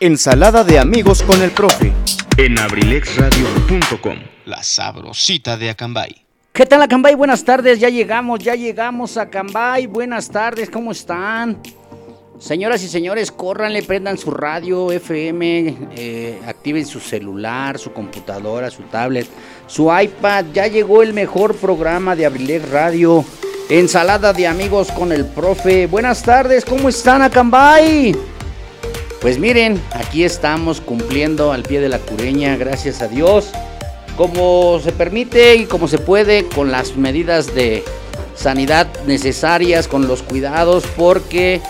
Ensalada de amigos con el profe. en abrilexradio.com. La sabrosita de Acambay. ¿Qué tal Acambay? Buenas tardes, ya llegamos, ya llegamos a Acambay. Buenas tardes, ¿cómo están? Señoras y señores, córranle, prendan su radio FM, eh, activen su celular, su computadora, su tablet, su iPad. Ya llegó el mejor programa de Abrilex Radio. Ensalada de amigos con el profe. Buenas tardes, ¿cómo están Acambay? Pues miren, aquí estamos cumpliendo al pie de la cureña, gracias a Dios, como se permite y como se puede, con las medidas de sanidad necesarias, con los cuidados, porque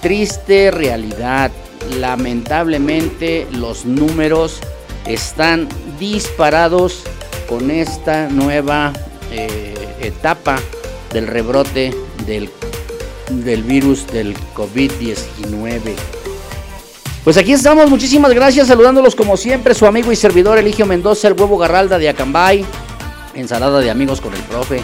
triste realidad, lamentablemente los números están disparados con esta nueva eh, etapa del rebrote del, del virus del COVID-19. Pues aquí estamos, muchísimas gracias, saludándolos como siempre, su amigo y servidor Eligio Mendoza, el huevo garralda de Acambay, ensalada de amigos con el profe.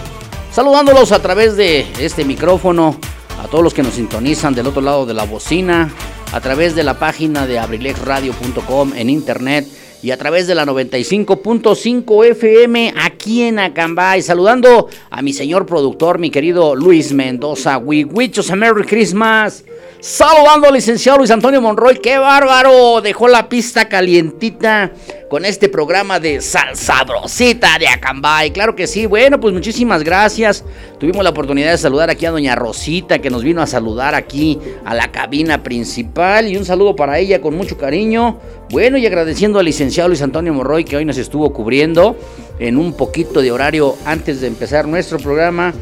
Saludándolos a través de este micrófono, a todos los que nos sintonizan del otro lado de la bocina, a través de la página de abrilexradio.com en internet y a través de la 95.5 FM aquí en Acambay. Saludando a mi señor productor, mi querido Luis Mendoza. Us a Merry Christmas. Saludando al licenciado Luis Antonio Monroy, qué bárbaro, dejó la pista calientita con este programa de Sal Sabrosita de Acambay. Claro que sí, bueno, pues muchísimas gracias. Tuvimos la oportunidad de saludar aquí a doña Rosita, que nos vino a saludar aquí a la cabina principal. Y un saludo para ella con mucho cariño. Bueno, y agradeciendo al licenciado Luis Antonio Monroy, que hoy nos estuvo cubriendo en un poquito de horario antes de empezar nuestro programa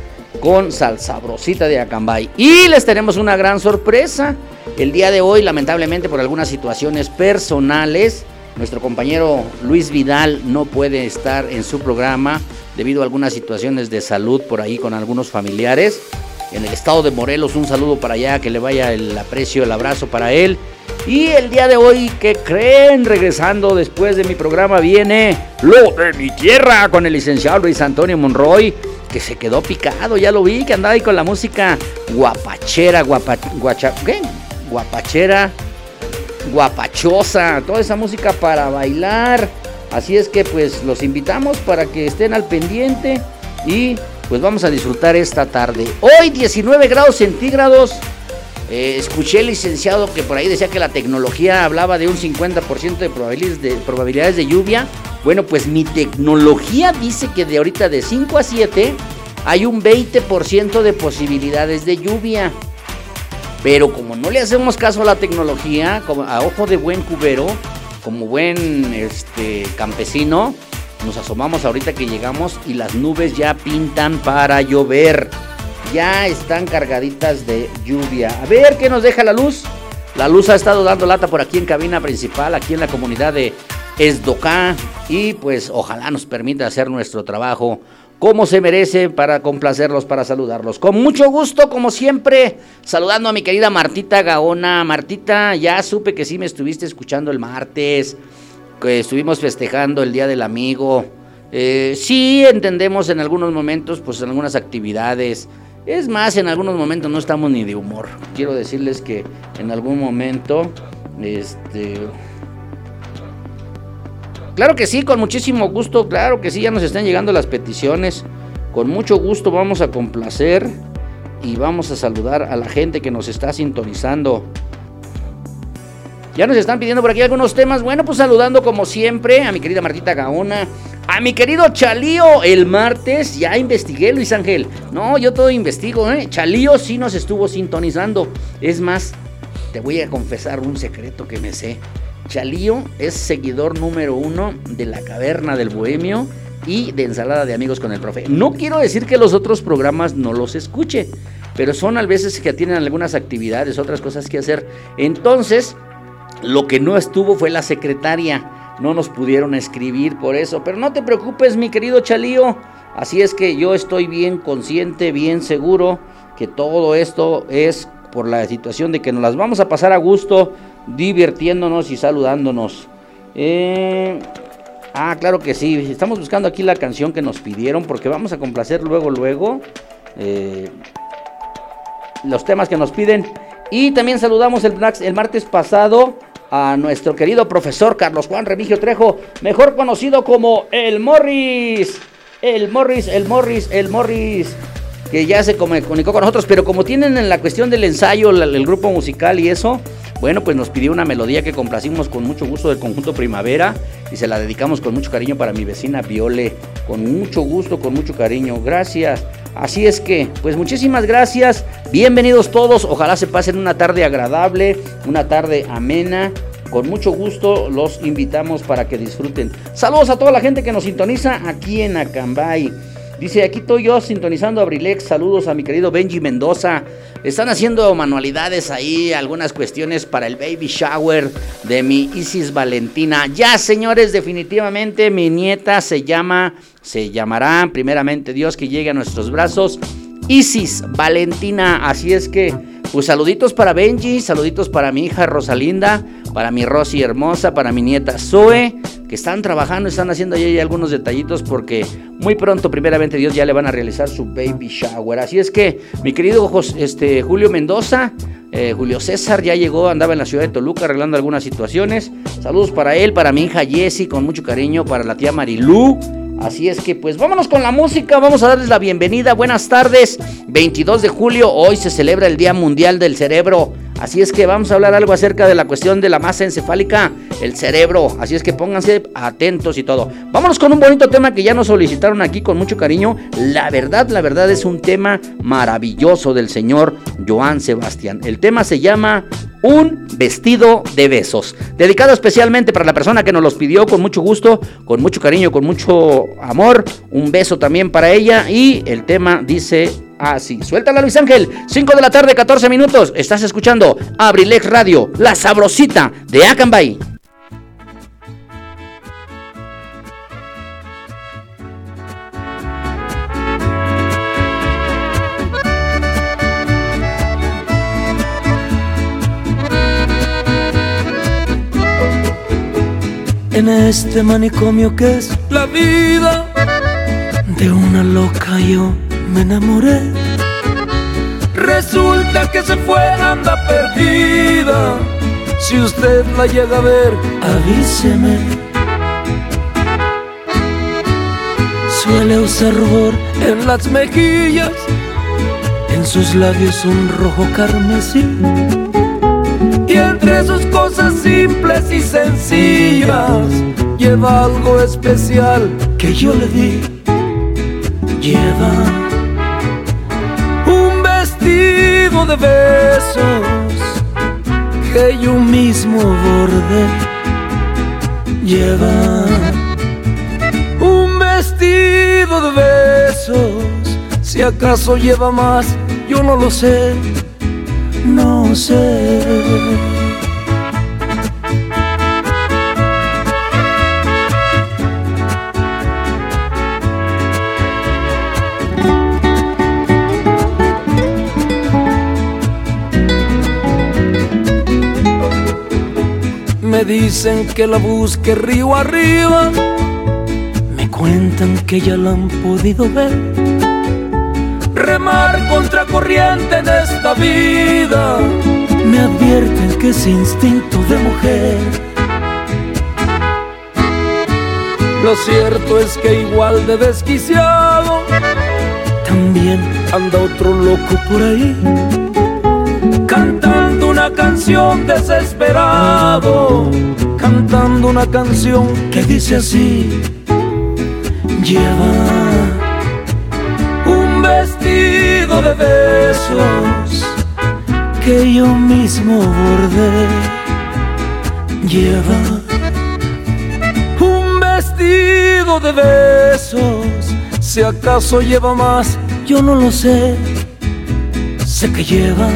con Salsabrosita de Acambay. Y les tenemos una gran sorpresa. El día de hoy, lamentablemente por algunas situaciones personales, nuestro compañero Luis Vidal no puede estar en su programa debido a algunas situaciones de salud por ahí con algunos familiares. En el estado de Morelos, un saludo para allá, que le vaya el aprecio, el abrazo para él. Y el día de hoy, ¿qué creen? Regresando después de mi programa viene Lo de mi tierra con el licenciado Luis Antonio Monroy que se quedó picado, ya lo vi, que andaba ahí con la música guapachera, guapa, guapachera, guapachosa, toda esa música para bailar. Así es que pues los invitamos para que estén al pendiente y pues vamos a disfrutar esta tarde. Hoy 19 grados centígrados. Eh, escuché el licenciado que por ahí decía que la tecnología hablaba de un 50% de probabilidades, de probabilidades de lluvia. Bueno, pues mi tecnología dice que de ahorita de 5 a 7 hay un 20% de posibilidades de lluvia. Pero como no le hacemos caso a la tecnología, como a ojo de buen cubero, como buen este, campesino, nos asomamos ahorita que llegamos y las nubes ya pintan para llover. Ya están cargaditas de lluvia. A ver qué nos deja la luz. La luz ha estado dando lata por aquí en cabina principal, aquí en la comunidad de Esdocá. Y pues ojalá nos permita hacer nuestro trabajo como se merece para complacerlos, para saludarlos. Con mucho gusto, como siempre, saludando a mi querida Martita Gaona. Martita, ya supe que sí me estuviste escuchando el martes, que estuvimos festejando el Día del Amigo. Eh, sí entendemos en algunos momentos, pues en algunas actividades. Es más, en algunos momentos no estamos ni de humor. Quiero decirles que en algún momento, este... Claro que sí, con muchísimo gusto, claro que sí, ya nos están llegando las peticiones. Con mucho gusto vamos a complacer y vamos a saludar a la gente que nos está sintonizando. Ya nos están pidiendo por aquí algunos temas. Bueno, pues saludando como siempre a mi querida Martita Gaona, a mi querido Chalío el martes. Ya investigué, Luis Ángel. No, yo todo investigo, ¿eh? Chalío sí nos estuvo sintonizando. Es más, te voy a confesar un secreto que me sé. Chalío es seguidor número uno de la Caverna del Bohemio y de Ensalada de Amigos con el Profe. No quiero decir que los otros programas no los escuche, pero son a veces que tienen algunas actividades, otras cosas que hacer. Entonces, lo que no estuvo fue la secretaria. No nos pudieron escribir por eso. Pero no te preocupes, mi querido Chalío. Así es que yo estoy bien consciente, bien seguro que todo esto es por la situación de que nos las vamos a pasar a gusto, divirtiéndonos y saludándonos. Eh, ah, claro que sí. Estamos buscando aquí la canción que nos pidieron porque vamos a complacer luego, luego eh, los temas que nos piden. Y también saludamos el, el martes pasado a nuestro querido profesor Carlos Juan Remigio Trejo, mejor conocido como el Morris. El Morris, el Morris, el Morris, que ya se comunicó con nosotros, pero como tienen en la cuestión del ensayo, el, grupo musical y eso, bueno, pues nos pidió una melodía que complacimos con mucho gusto del conjunto Primavera y se la dedicamos con mucho cariño para mi vecina Viole, con mucho gusto, con mucho cariño. Gracias. Así es que, pues muchísimas gracias. Bienvenidos todos. Ojalá se pasen una tarde agradable, una tarde amena. Con mucho gusto los invitamos para que disfruten. Saludos a toda la gente que nos sintoniza aquí en Acambay. Dice, aquí estoy yo sintonizando a Abrilex. Saludos a mi querido Benji Mendoza. Están haciendo manualidades ahí, algunas cuestiones para el baby shower de mi Isis Valentina. Ya, señores, definitivamente mi nieta se llama, se llamará primeramente Dios que llegue a nuestros brazos. Isis Valentina. Así es que, pues saluditos para Benji, saluditos para mi hija Rosalinda, para mi Rosy hermosa, para mi nieta Zoe, que están trabajando, están haciendo ahí algunos detallitos porque muy pronto, primeramente Dios, ya le van a realizar su baby shower. Así es que, mi querido este, Julio Mendoza, eh, Julio César ya llegó, andaba en la ciudad de Toluca arreglando algunas situaciones. Saludos para él, para mi hija Jessie, con mucho cariño, para la tía Marilú Así es que pues vámonos con la música, vamos a darles la bienvenida. Buenas tardes. 22 de julio, hoy se celebra el Día Mundial del Cerebro. Así es que vamos a hablar algo acerca de la cuestión de la masa encefálica, el cerebro. Así es que pónganse atentos y todo. Vámonos con un bonito tema que ya nos solicitaron aquí con mucho cariño. La verdad, la verdad es un tema maravilloso del señor Joan Sebastián. El tema se llama Un vestido de besos. Dedicado especialmente para la persona que nos los pidió con mucho gusto, con mucho cariño, con mucho amor. Un beso también para ella. Y el tema dice Ah, sí. Suéltala, Luis Ángel. 5 de la tarde, 14 minutos. Estás escuchando Abrilex Radio, la sabrosita de Acambay. En este manicomio que es la vida de una loca yo me enamoré. Resulta que se fue, anda perdida. Si usted la llega a ver, avíseme. Suele usar rubor en las mejillas, en sus labios un rojo carmesí. Y entre sus cosas simples y sencillas, lleva algo especial que yo le di. Lleva de besos que yo mismo bordé. Lleva un vestido de besos, si acaso lleva más, yo no lo sé, no sé. Me dicen que la busque río arriba, me cuentan que ya la han podido ver. Remar contra corriente en esta vida, me advierten que es instinto de mujer. Lo cierto es que igual de desquiciado, también anda otro loco por ahí, cantando canción desesperado, cantando una canción que dice así, lleva un vestido de besos que yo mismo bordé, lleva un vestido de besos, si acaso lleva más, yo no lo sé, sé que lleva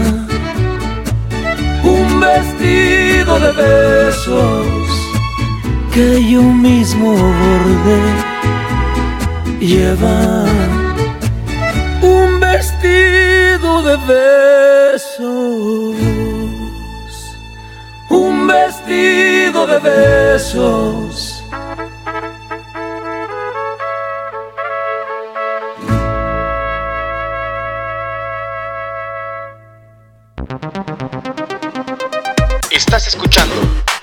un vestido de besos que yo mismo bordé. Lleva un vestido de besos, un vestido de besos Estás escuchando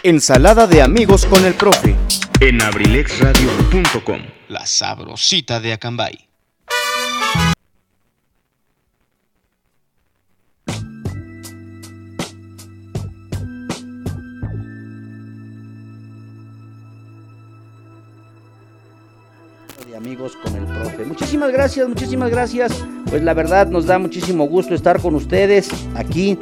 Ensalada de amigos con el profe. en abrilexradio.com. La sabrosita de Acambay. de amigos con el profe. Muchísimas gracias, muchísimas gracias. Pues la verdad nos da muchísimo gusto estar con ustedes aquí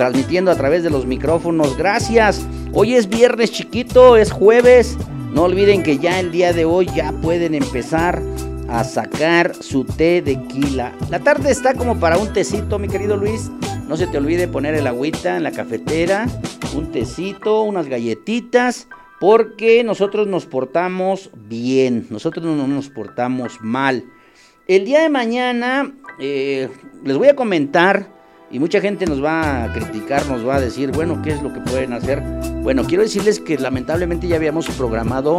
transmitiendo a través de los micrófonos. Gracias. Hoy es viernes chiquito, es jueves. No olviden que ya el día de hoy ya pueden empezar a sacar su té de quila. La tarde está como para un tecito, mi querido Luis. No se te olvide poner el agüita en la cafetera, un tecito, unas galletitas, porque nosotros nos portamos bien, nosotros no nos portamos mal. El día de mañana eh, les voy a comentar y mucha gente nos va a criticar, nos va a decir, bueno, ¿qué es lo que pueden hacer? Bueno, quiero decirles que lamentablemente ya habíamos programado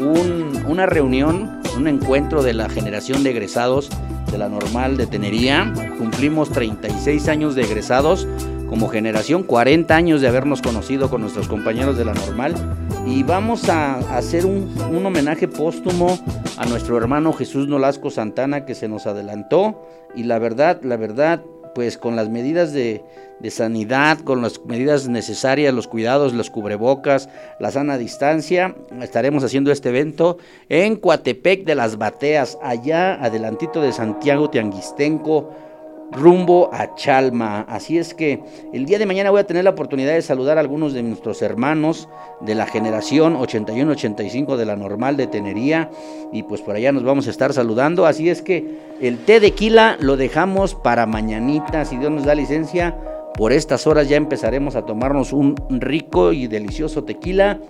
un- una reunión, un encuentro de la generación de egresados de la normal de Tenería. Cumplimos 36 años de egresados como generación, 40 años de habernos conocido con nuestros compañeros de la normal. Y vamos a hacer un, un homenaje póstumo a nuestro hermano Jesús Nolasco Santana que se nos adelantó. Y la verdad, la verdad, pues con las medidas de, sanidad, con las medidas necesarias, los cuidados, los cubrebocas, la sana distancia, estaremos haciendo este evento en Coatepec de las Bateas, allá adelantito de Santiago Tianguistenco, rumbo a Chalma. Así es que el día de mañana voy a tener la oportunidad de saludar a algunos de nuestros hermanos de la generación 81-85 de la normal de Tenería y pues por allá nos vamos a estar saludando. Así es que el té de quila lo dejamos para mañanita, si Dios nos da licencia. Por estas horas ya empezaremos a tomarnos un rico y delicioso tequila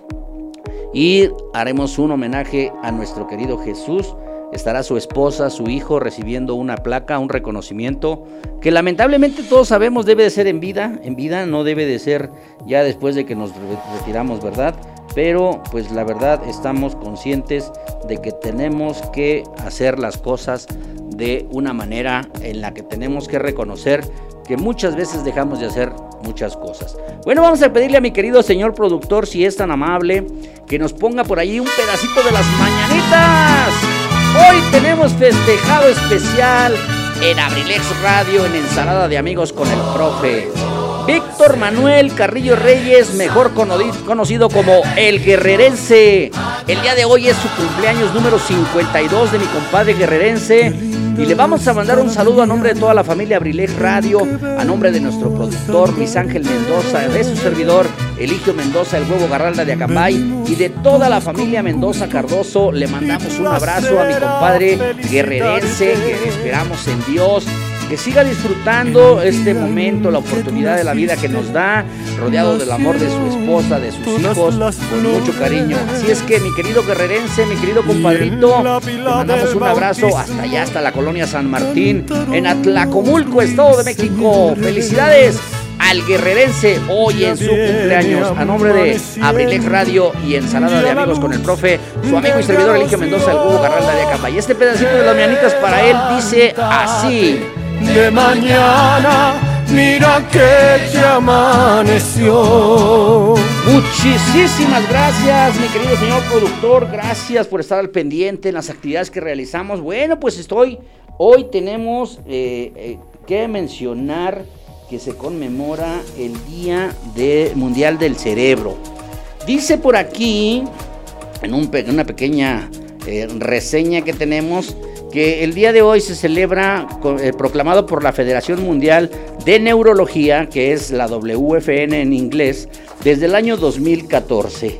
y haremos un homenaje a nuestro querido Jesús. Estará su esposa, su hijo recibiendo una placa, un reconocimiento que lamentablemente todos sabemos debe de ser en vida, en vida no debe de ser ya después de que nos re- retiramos, ¿verdad? Pero pues la verdad estamos conscientes de que tenemos que hacer las cosas de una manera en la que tenemos que reconocer que muchas veces dejamos de hacer muchas cosas. Bueno, vamos a pedirle a mi querido señor productor, si es tan amable, que nos ponga por ahí un pedacito de las mañanitas. Hoy tenemos festejado especial en Abrilex Radio en Ensalada de Amigos con el Profe. Víctor Manuel Carrillo Reyes, mejor conocido como El Guerrerense. El día de hoy es su cumpleaños número 52 de mi compadre Guerrerense. Y le vamos a mandar un saludo a nombre de toda la familia Abrilex Radio, a nombre de nuestro productor Luis Ángel Mendoza, de su servidor Eligio Mendoza, el huevo Garralda de Acambay, y de toda la familia Mendoza Cardoso. Le mandamos un abrazo a mi compadre Guerrerense, que esperamos en Dios que siga disfrutando este momento, la oportunidad de la vida que nos da, rodeado del amor de su esposa, de sus hijos, con mucho cariño. Así es que mi querido guerrerense, mi querido compadrito, mandamos un abrazo hasta allá, hasta la colonia San Martín, en Atlacomulco, Estado de México. Felicidades al guerrerense hoy en su cumpleaños. A nombre de Abrilex Radio y Ensalada de Amigos con el Profe, su amigo y servidor Eligio Mendoza, el Hugo Garralda de Acamba. Y este pedacito de las mianitas para él dice así. de mañana, mira que ya amaneció. Muchísimas gracias, mi querido señor productor. Gracias por estar al pendiente en las actividades que realizamos. Bueno, pues estoy. Hoy tenemos eh, eh, que mencionar que se conmemora el Día Mundial del Cerebro. Dice por aquí, en, una pequeña eh, reseña que tenemos, que el día de hoy se celebra, eh, proclamado por la Federación Mundial de Neurología, que es la WFN en inglés, desde el año 2014.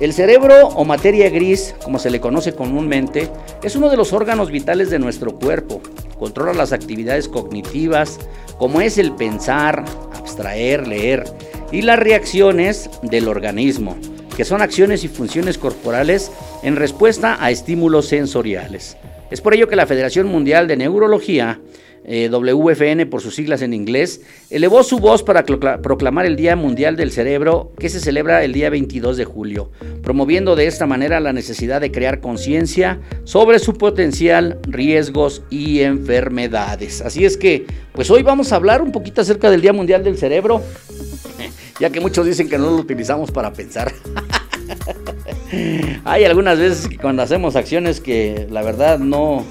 El cerebro o materia gris, como se le conoce comúnmente, es uno de los órganos vitales de nuestro cuerpo. Controla las actividades cognitivas, como es el pensar, abstraer, leer, y las reacciones del organismo, que son acciones y funciones corporales en respuesta a estímulos sensoriales. Es por ello que la Federación Mundial de Neurología, eh, WFN por sus siglas en inglés, elevó su voz para proclamar el Día Mundial del Cerebro que se celebra el día 22 de julio, promoviendo de esta manera la necesidad de crear conciencia sobre su potencial, riesgos y enfermedades. Así es que, pues hoy vamos a hablar un poquito acerca del Día Mundial del Cerebro, ya que muchos dicen que no lo utilizamos para pensar. Hay algunas veces que cuando hacemos acciones que la verdad no,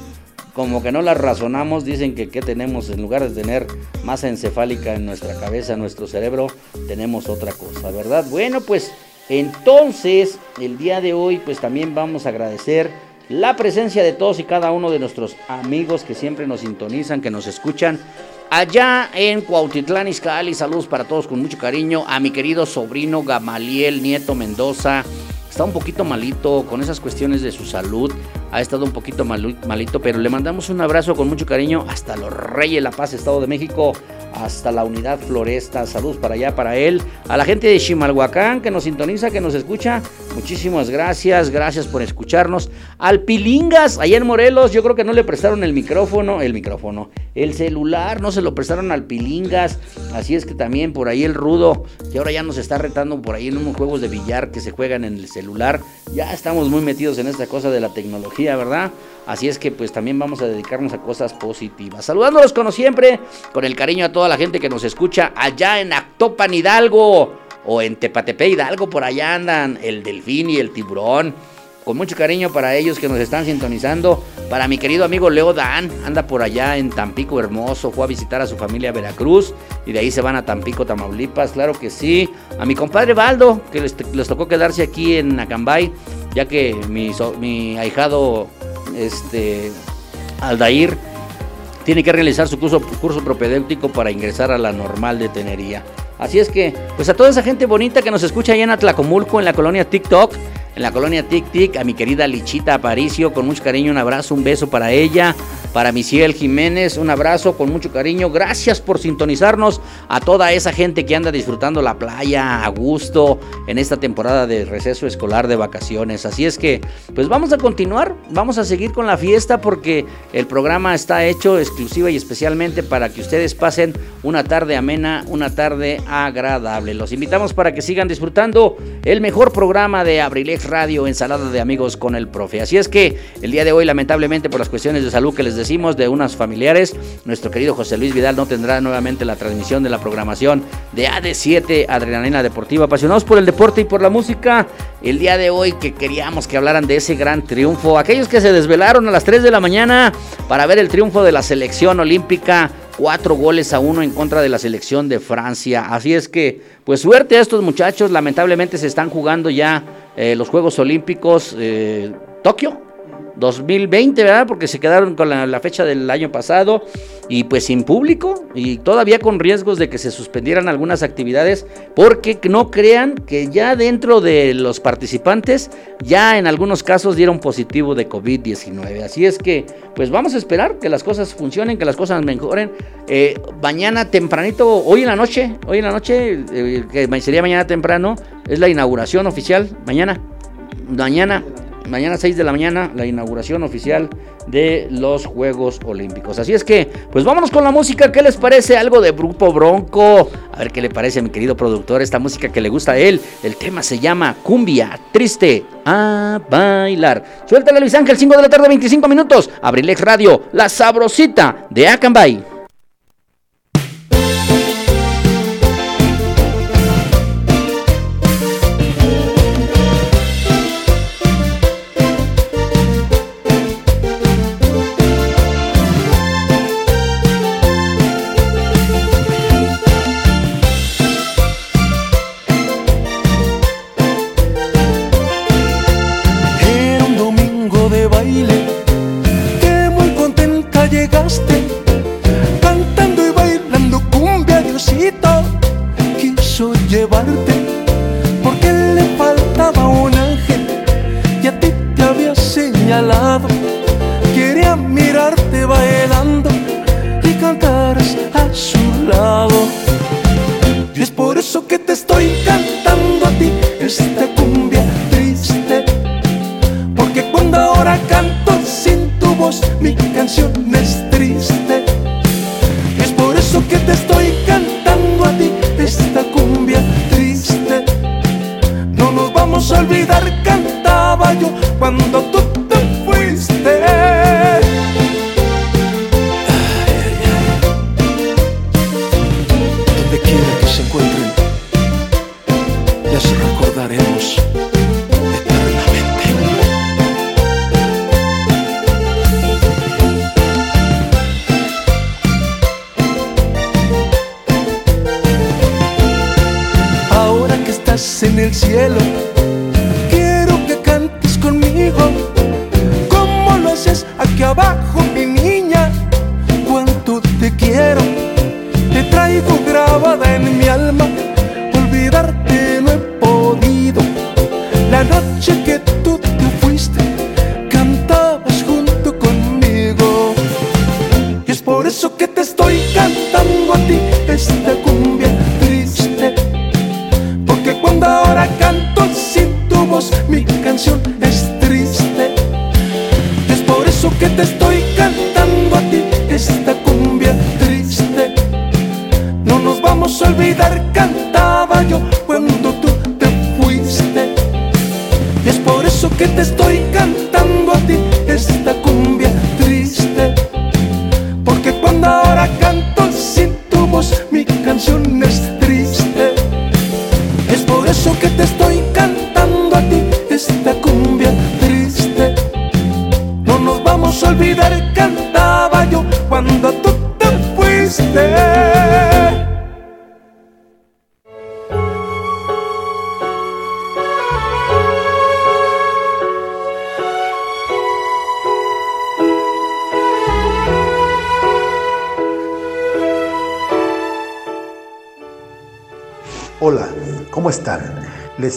como que no las razonamos, dicen que ¿qué tenemos en lugar de tener masa encefálica en nuestra cabeza, en nuestro cerebro, tenemos otra cosa, ¿verdad? Bueno, pues entonces el día de hoy pues también vamos a agradecer la presencia de todos y cada uno de nuestros amigos que siempre nos sintonizan, que nos escuchan. Allá en Cuautitlán, Izcalli, saludos para todos con mucho cariño. A mi querido sobrino Gamaliel Nieto Mendoza, está un poquito malito con esas cuestiones de su salud. Ha estado un poquito malito, pero le mandamos un abrazo con mucho cariño hasta los Reyes La Paz, Estado de México, hasta la Unidad Floresta. Saludos para allá, para él. A la gente de Chimalhuacán que nos sintoniza, que nos escucha. Muchísimas gracias, gracias por escucharnos. Al Pilingas, allá en Morelos, yo creo que no le prestaron el micrófono, el micrófono, el celular, no se lo prestaron al Pilingas. Así es que también por ahí el Rudo, que ahora ya nos está retando por ahí en unos juegos de billar que se juegan en el celular. Ya estamos muy metidos en esta cosa de la tecnología, ¿verdad? Así es que pues también vamos a dedicarnos a cosas positivas. Saludándolos como siempre, con el cariño a toda la gente que nos escucha allá en Actopan Hidalgo o en Tepatepe Hidalgo, por allá andan el delfín y el tiburón. Con mucho cariño para ellos que nos están sintonizando. Para mi querido amigo Leo Dan, anda por allá en Tampico Hermoso, fue a visitar a su familia Veracruz y de ahí se van a Tampico, Tamaulipas, claro que sí. A mi compadre Baldo, que les, tocó quedarse aquí en Acambay, ya que mi, mi ahijado este, Aldair tiene que realizar su curso, curso propedéutico para ingresar a la normal de tenería. Así es que, pues a toda esa gente bonita que nos escucha allá en Atlacomulco, en la colonia TikTok, en la colonia Tic Tic, a mi querida Lichita Aparicio, con mucho cariño, un abrazo, un beso para ella, para Misiel Jiménez, un abrazo con mucho cariño, gracias por sintonizarnos, a toda esa gente que anda disfrutando la playa a gusto en esta temporada de receso escolar de vacaciones. Así es que, pues vamos a continuar, vamos a seguir con la fiesta porque el programa está hecho exclusiva y especialmente para que ustedes pasen una tarde amena, una tarde agradable. Los invitamos para que sigan disfrutando el mejor programa de Abrilex Radio, ensalada de amigos con el profe. Así es que el día de hoy, lamentablemente, por las cuestiones de salud que les decimos de unas familiares, nuestro querido José Luis Vidal no tendrá nuevamente la transmisión de la programación de AD7 Adrenalina Deportiva. Apasionados por el deporte y por la música, el día de hoy que queríamos que hablaran de ese gran triunfo. Aquellos que se desvelaron a las 3 de la mañana para ver el triunfo de la selección olímpica cuatro goles a uno en contra de la selección de Francia. Así es que, pues suerte a estos muchachos. Lamentablemente se están jugando ya eh, los Juegos Olímpicos eh, Tokio 2020, ¿verdad? Porque se quedaron con la, fecha del año pasado y pues sin público y todavía con riesgos de que se suspendieran algunas actividades porque no crean que ya dentro de los participantes ya en algunos casos dieron positivo de COVID-19. Así es que pues vamos a esperar que las cosas funcionen, que las cosas mejoren. Eh, mañana tempranito, hoy en la noche, hoy en la noche, que sería mañana temprano, es la inauguración oficial, mañana, mañana, mañana 6 de la mañana, la inauguración oficial de los Juegos Olímpicos. Así es que, pues vámonos con la música, ¿qué les parece? Algo de Grupo Bronco, a ver qué le parece a mi querido productor, esta música que le gusta a él, el tema se llama Cumbia, triste, a bailar. Suéltale Luis Ángel, 5 de la tarde, 25 minutos, Abrilex Radio, la sabrosita de Acambay. llevarte, porque le faltaba un ángel y a ti te había señalado. Quería mirarte bailando y cantaras a su lado. Y es por eso que te estoy cantando a ti esta cumbia triste, porque cuando ahora canto sin tu voz, mi canción es triste. Y es por eso que te estoy cantando a ti esta olvidar cantaba yo cuando tú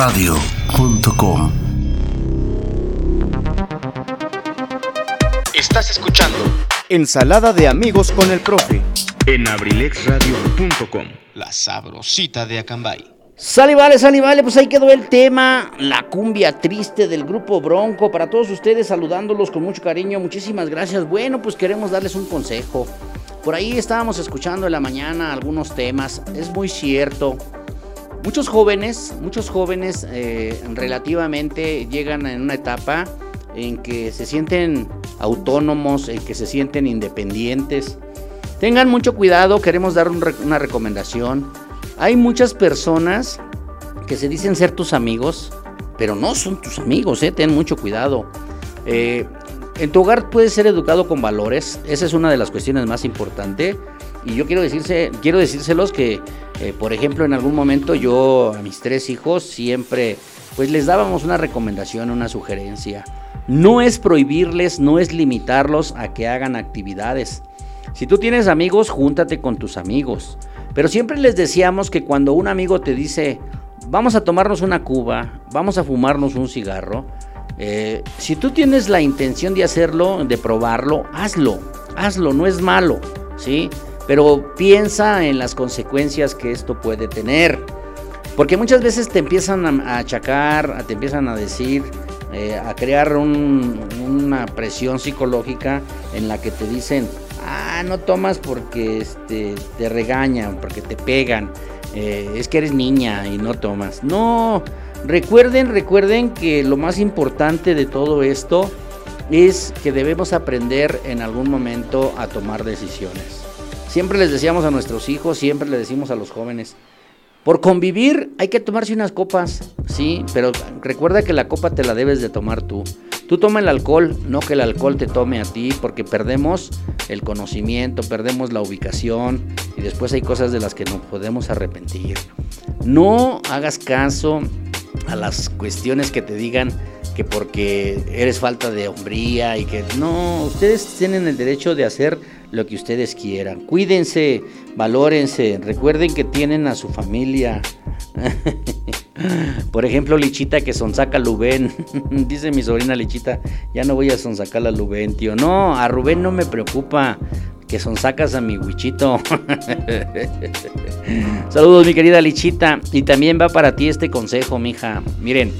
abrilexradio.com Estás escuchando Ensalada de amigos con el profe. en abrilexradio.com. La sabrosita de Acambay. Sale, vale, sale, vale, pues ahí quedó el tema, la cumbia triste del grupo Bronco. Para todos ustedes, saludándolos con mucho cariño, muchísimas gracias. Bueno, pues queremos darles un consejo. Por ahí estábamos escuchando en la mañana algunos temas, es muy cierto. Muchos jóvenes, muchos jóvenes eh, relativamente llegan en una etapa en que se sienten autónomos, en que se sienten independientes. Tengan mucho cuidado, queremos dar una recomendación. Hay muchas personas que se dicen ser tus amigos, pero no son tus amigos, eh, ten mucho cuidado. Eh, en tu hogar puedes ser educado con valores, esa es una de las cuestiones más importantes. Y yo quiero, decirse, quiero decírselos que, eh, por ejemplo, en algún momento yo a mis tres hijos siempre, pues les dábamos una recomendación, una sugerencia. No es prohibirles, no es limitarlos a que hagan actividades. Si tú tienes amigos, júntate con tus amigos. Pero siempre les decíamos que cuando un amigo te dice, vamos a tomarnos una cuba, vamos a fumarnos un cigarro, eh, si tú tienes la intención de hacerlo, de probarlo, hazlo, hazlo, no es malo, ¿sí? Pero piensa en las consecuencias que esto puede tener. Porque muchas veces te empiezan a achacar, te empiezan a decir, eh, a crear un- una presión psicológica en la que te dicen, ah, no tomas porque este, te regañan, porque te pegan, eh, es que eres niña y no tomas. No, recuerden, recuerden que lo más importante de todo esto es que debemos aprender en algún momento a tomar decisiones. Siempre les decíamos a nuestros hijos, siempre les decimos a los jóvenes, por convivir hay que tomarse unas copas, sí, pero recuerda que la copa te la debes de tomar tú. Tú toma el alcohol, no que el alcohol te tome a ti, porque perdemos el conocimiento, perdemos la ubicación y después hay cosas de las que nos podemos arrepentir. No hagas caso a las cuestiones que te digan que porque eres falta de hombría y que no, ustedes tienen el derecho de hacer lo que ustedes quieran. Cuídense, valórense, recuerden que tienen a su familia. Por ejemplo, Lichita que sonsaca a Lubén. Dice mi sobrina Lichita, ya no voy a sonsacar a Lubén, tío. No, a Rubén no me preocupa. Que sonsacas a mi huichito. Saludos, mi querida Lichita. Y también va para ti este consejo, mija. Miren,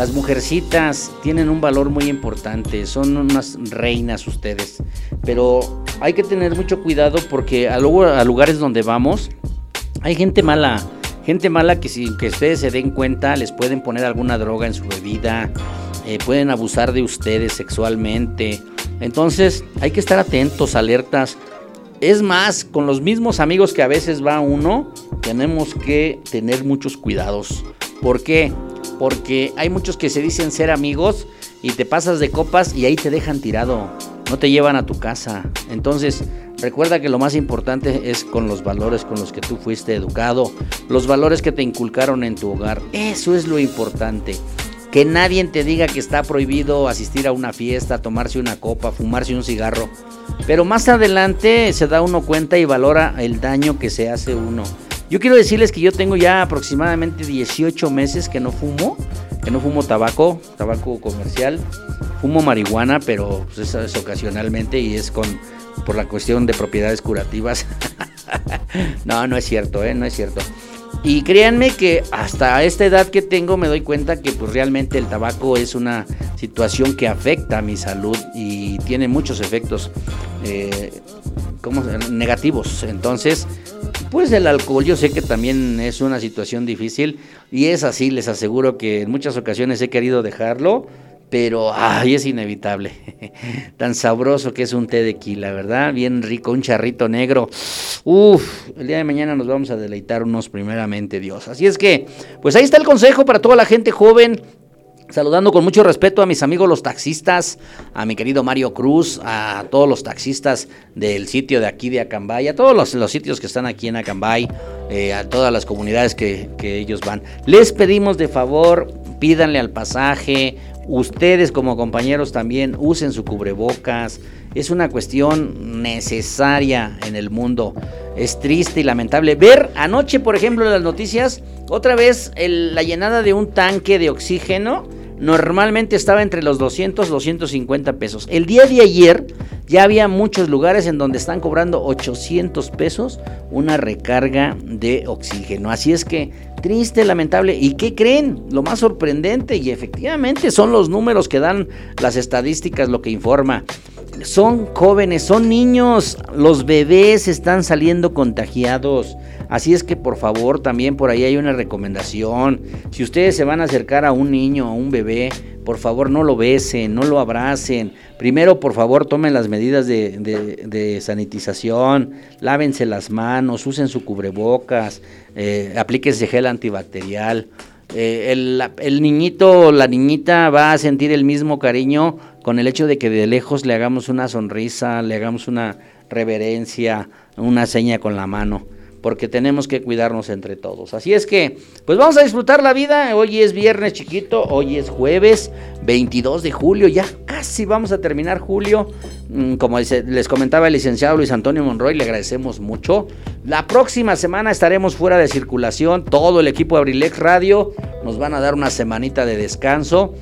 las mujercitas tienen un valor muy importante. Son unas reinas ustedes. Pero hay que tener mucho cuidado porque a, lugares donde vamos hay gente mala. Gente mala que sin que ustedes se den cuenta les pueden poner alguna droga en su bebida, eh, pueden abusar de ustedes sexualmente. Entonces hay que estar atentos, alertas. Es más, con los mismos amigos que a veces va uno, tenemos que tener muchos cuidados. ¿Por qué? Porque hay muchos que se dicen ser amigos y te pasas de copas y ahí te dejan tirado. No te llevan a tu casa. Entonces, recuerda que lo más importante es con los valores con los que tú fuiste educado, los valores que te inculcaron en tu hogar. Eso es lo importante. Que nadie te diga que está prohibido asistir a una fiesta, tomarse una copa, fumarse un cigarro. Pero más adelante se da uno cuenta y valora el daño que se hace uno. Yo quiero decirles que yo tengo ya aproximadamente 18 meses que no fumo, que no fumo tabaco, tabaco comercial. Fumo marihuana, pero pues, eso es ocasionalmente y es con por la cuestión de propiedades curativas. no, no es cierto, ¿eh? no es cierto. Y créanme que hasta esta edad que tengo me doy cuenta que pues realmente el tabaco es una situación que afecta a mi salud y tiene muchos efectos eh, ¿cómo se- negativos. Entonces, pues el alcohol yo sé que también es una situación difícil y es así, les aseguro que en muchas ocasiones he querido dejarlo, pero ay, es inevitable. Tan sabroso que es un té de quila, ¿verdad? Bien rico, un charrito negro. Uf, el día de mañana nos vamos a deleitar unos primeramente, Dios. Así es que, pues ahí está el consejo para toda la gente joven. Saludando con mucho respeto a mis amigos los taxistas, a mi querido Mario Cruz, a todos los taxistas del sitio de aquí de Acambay, a todos los, sitios que están aquí en Acambay, eh, a todas las comunidades que, que ellos van. Les pedimos de favor, pídanle al pasaje, ustedes como compañeros también usen su cubrebocas. Es una cuestión necesaria en el mundo. Es triste y lamentable ver anoche, por ejemplo, en las noticias, otra vez la llenada de un tanque de oxígeno normalmente estaba entre los 200 250 pesos. El día de ayer ya había muchos lugares en donde están cobrando 800 pesos una recarga de oxígeno. Así es que triste, lamentable. ¿Y qué creen? Lo más sorprendente y efectivamente son los números que dan las estadísticas, lo que informa. Son jóvenes, son niños, los bebés están saliendo contagiados. Así es que por favor también por ahí hay una recomendación. Si ustedes se van a acercar a un niño, a un bebé, por favor no lo besen, no lo abracen. Primero por favor tomen las medidas de, sanitización, lávense las manos, usen su cubrebocas, eh, aplíquense gel antibacterial. Eh, el, el niñito o la niñita va a sentir el mismo cariño con el hecho de que de lejos le hagamos una sonrisa, le hagamos una reverencia, una seña con la mano, porque tenemos que cuidarnos entre todos. Así es que, pues vamos a disfrutar la vida. Hoy es viernes chiquito, hoy es jueves 22 de julio, ya casi vamos a terminar julio. Mm, Como les comentaba el licenciado Luis Antonio Monroy, le agradecemos mucho. La próxima semana estaremos fuera de circulación, todo el equipo de Abrilex Radio nos van a dar una semanita de descanso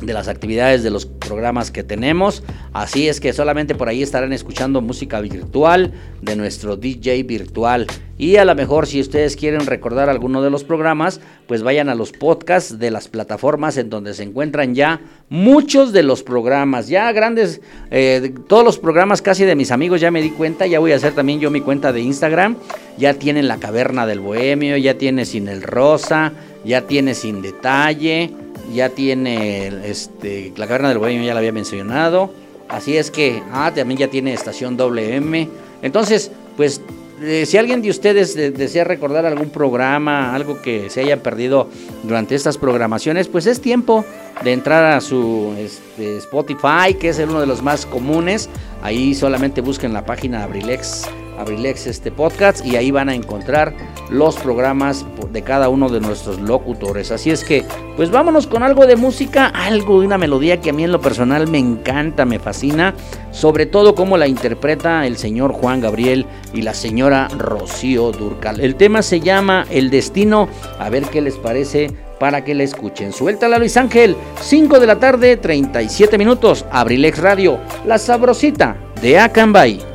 de las actividades de los programas que tenemos. Así es que solamente por ahí estarán escuchando música virtual de nuestro DJ virtual. Y a lo mejor si ustedes quieren recordar alguno de los programas, pues vayan a los podcasts de las plataformas en donde se encuentran ya muchos de los programas. Ya grandes, eh, todos los programas casi de mis amigos ya me di cuenta. Ya voy a hacer también yo mi cuenta de Instagram. Ya tienen La Caverna del Bohemio, ya tiene Sin el Rosa, ya tiene Sin Detalle ya tiene este la caverna del bohemio ya la había mencionado así es que ah también ya tiene estación WM entonces pues eh, si alguien de ustedes de- desea recordar algún programa, algo que se haya perdido durante estas programaciones, pues es tiempo de entrar a su este, Spotify, que es el uno de los más comunes. Ahí solamente busquen la página Abrilex, Abrilex este podcast y ahí van a encontrar los programas de cada uno de nuestros locutores. Así es que, pues vámonos con algo de música, algo de una melodía que a mí en lo personal me encanta, me fascina, sobre todo cómo la interpreta el señor Juan Gabriel y la señora Rocío Durcal. El tema se llama El Destino, a ver qué les parece para que la escuchen. Suéltala Luis Ángel, 5 de la tarde, 37 minutos, Abrilex Radio, la sabrosita de Acambay.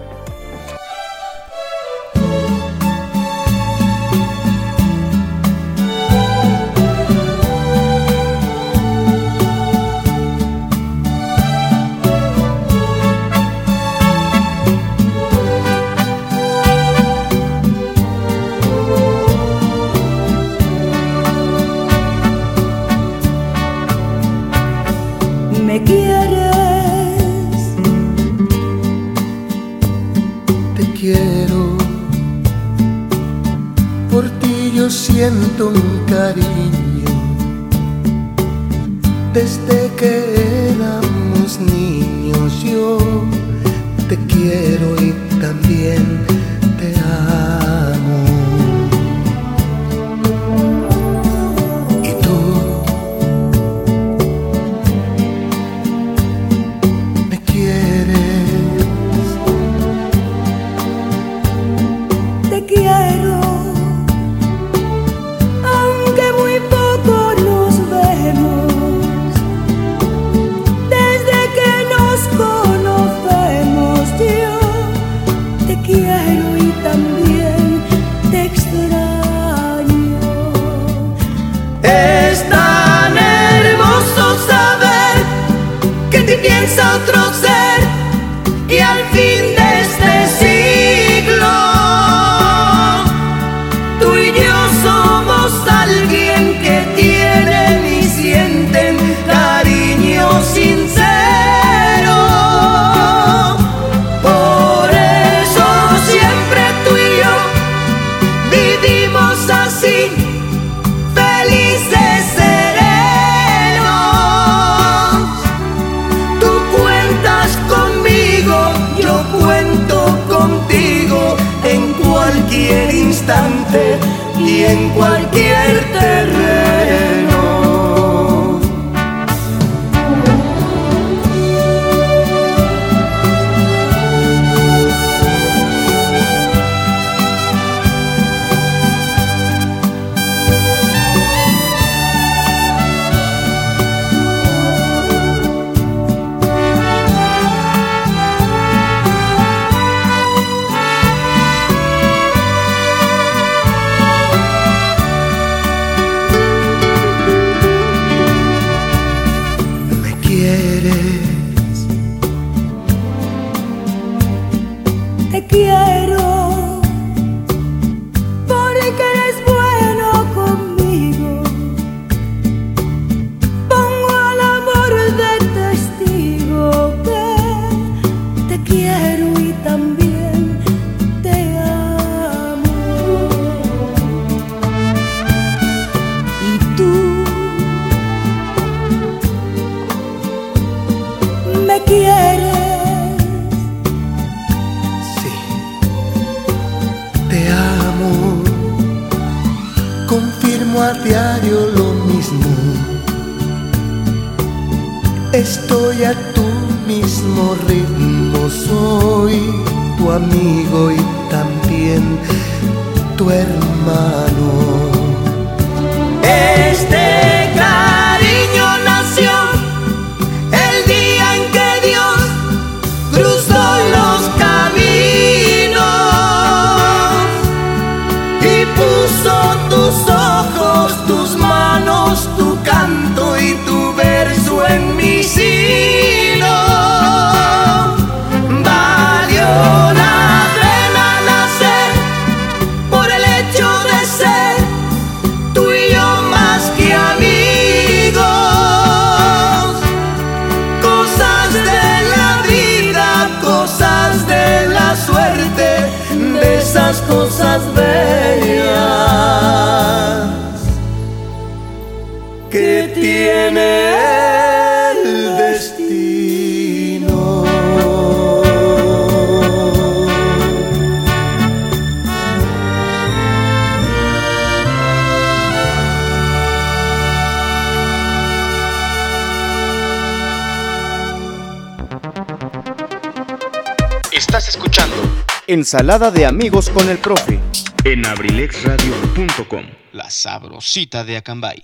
Ensalada de amigos con el profe. en abrilexradio.com. La sabrosita de Acambay.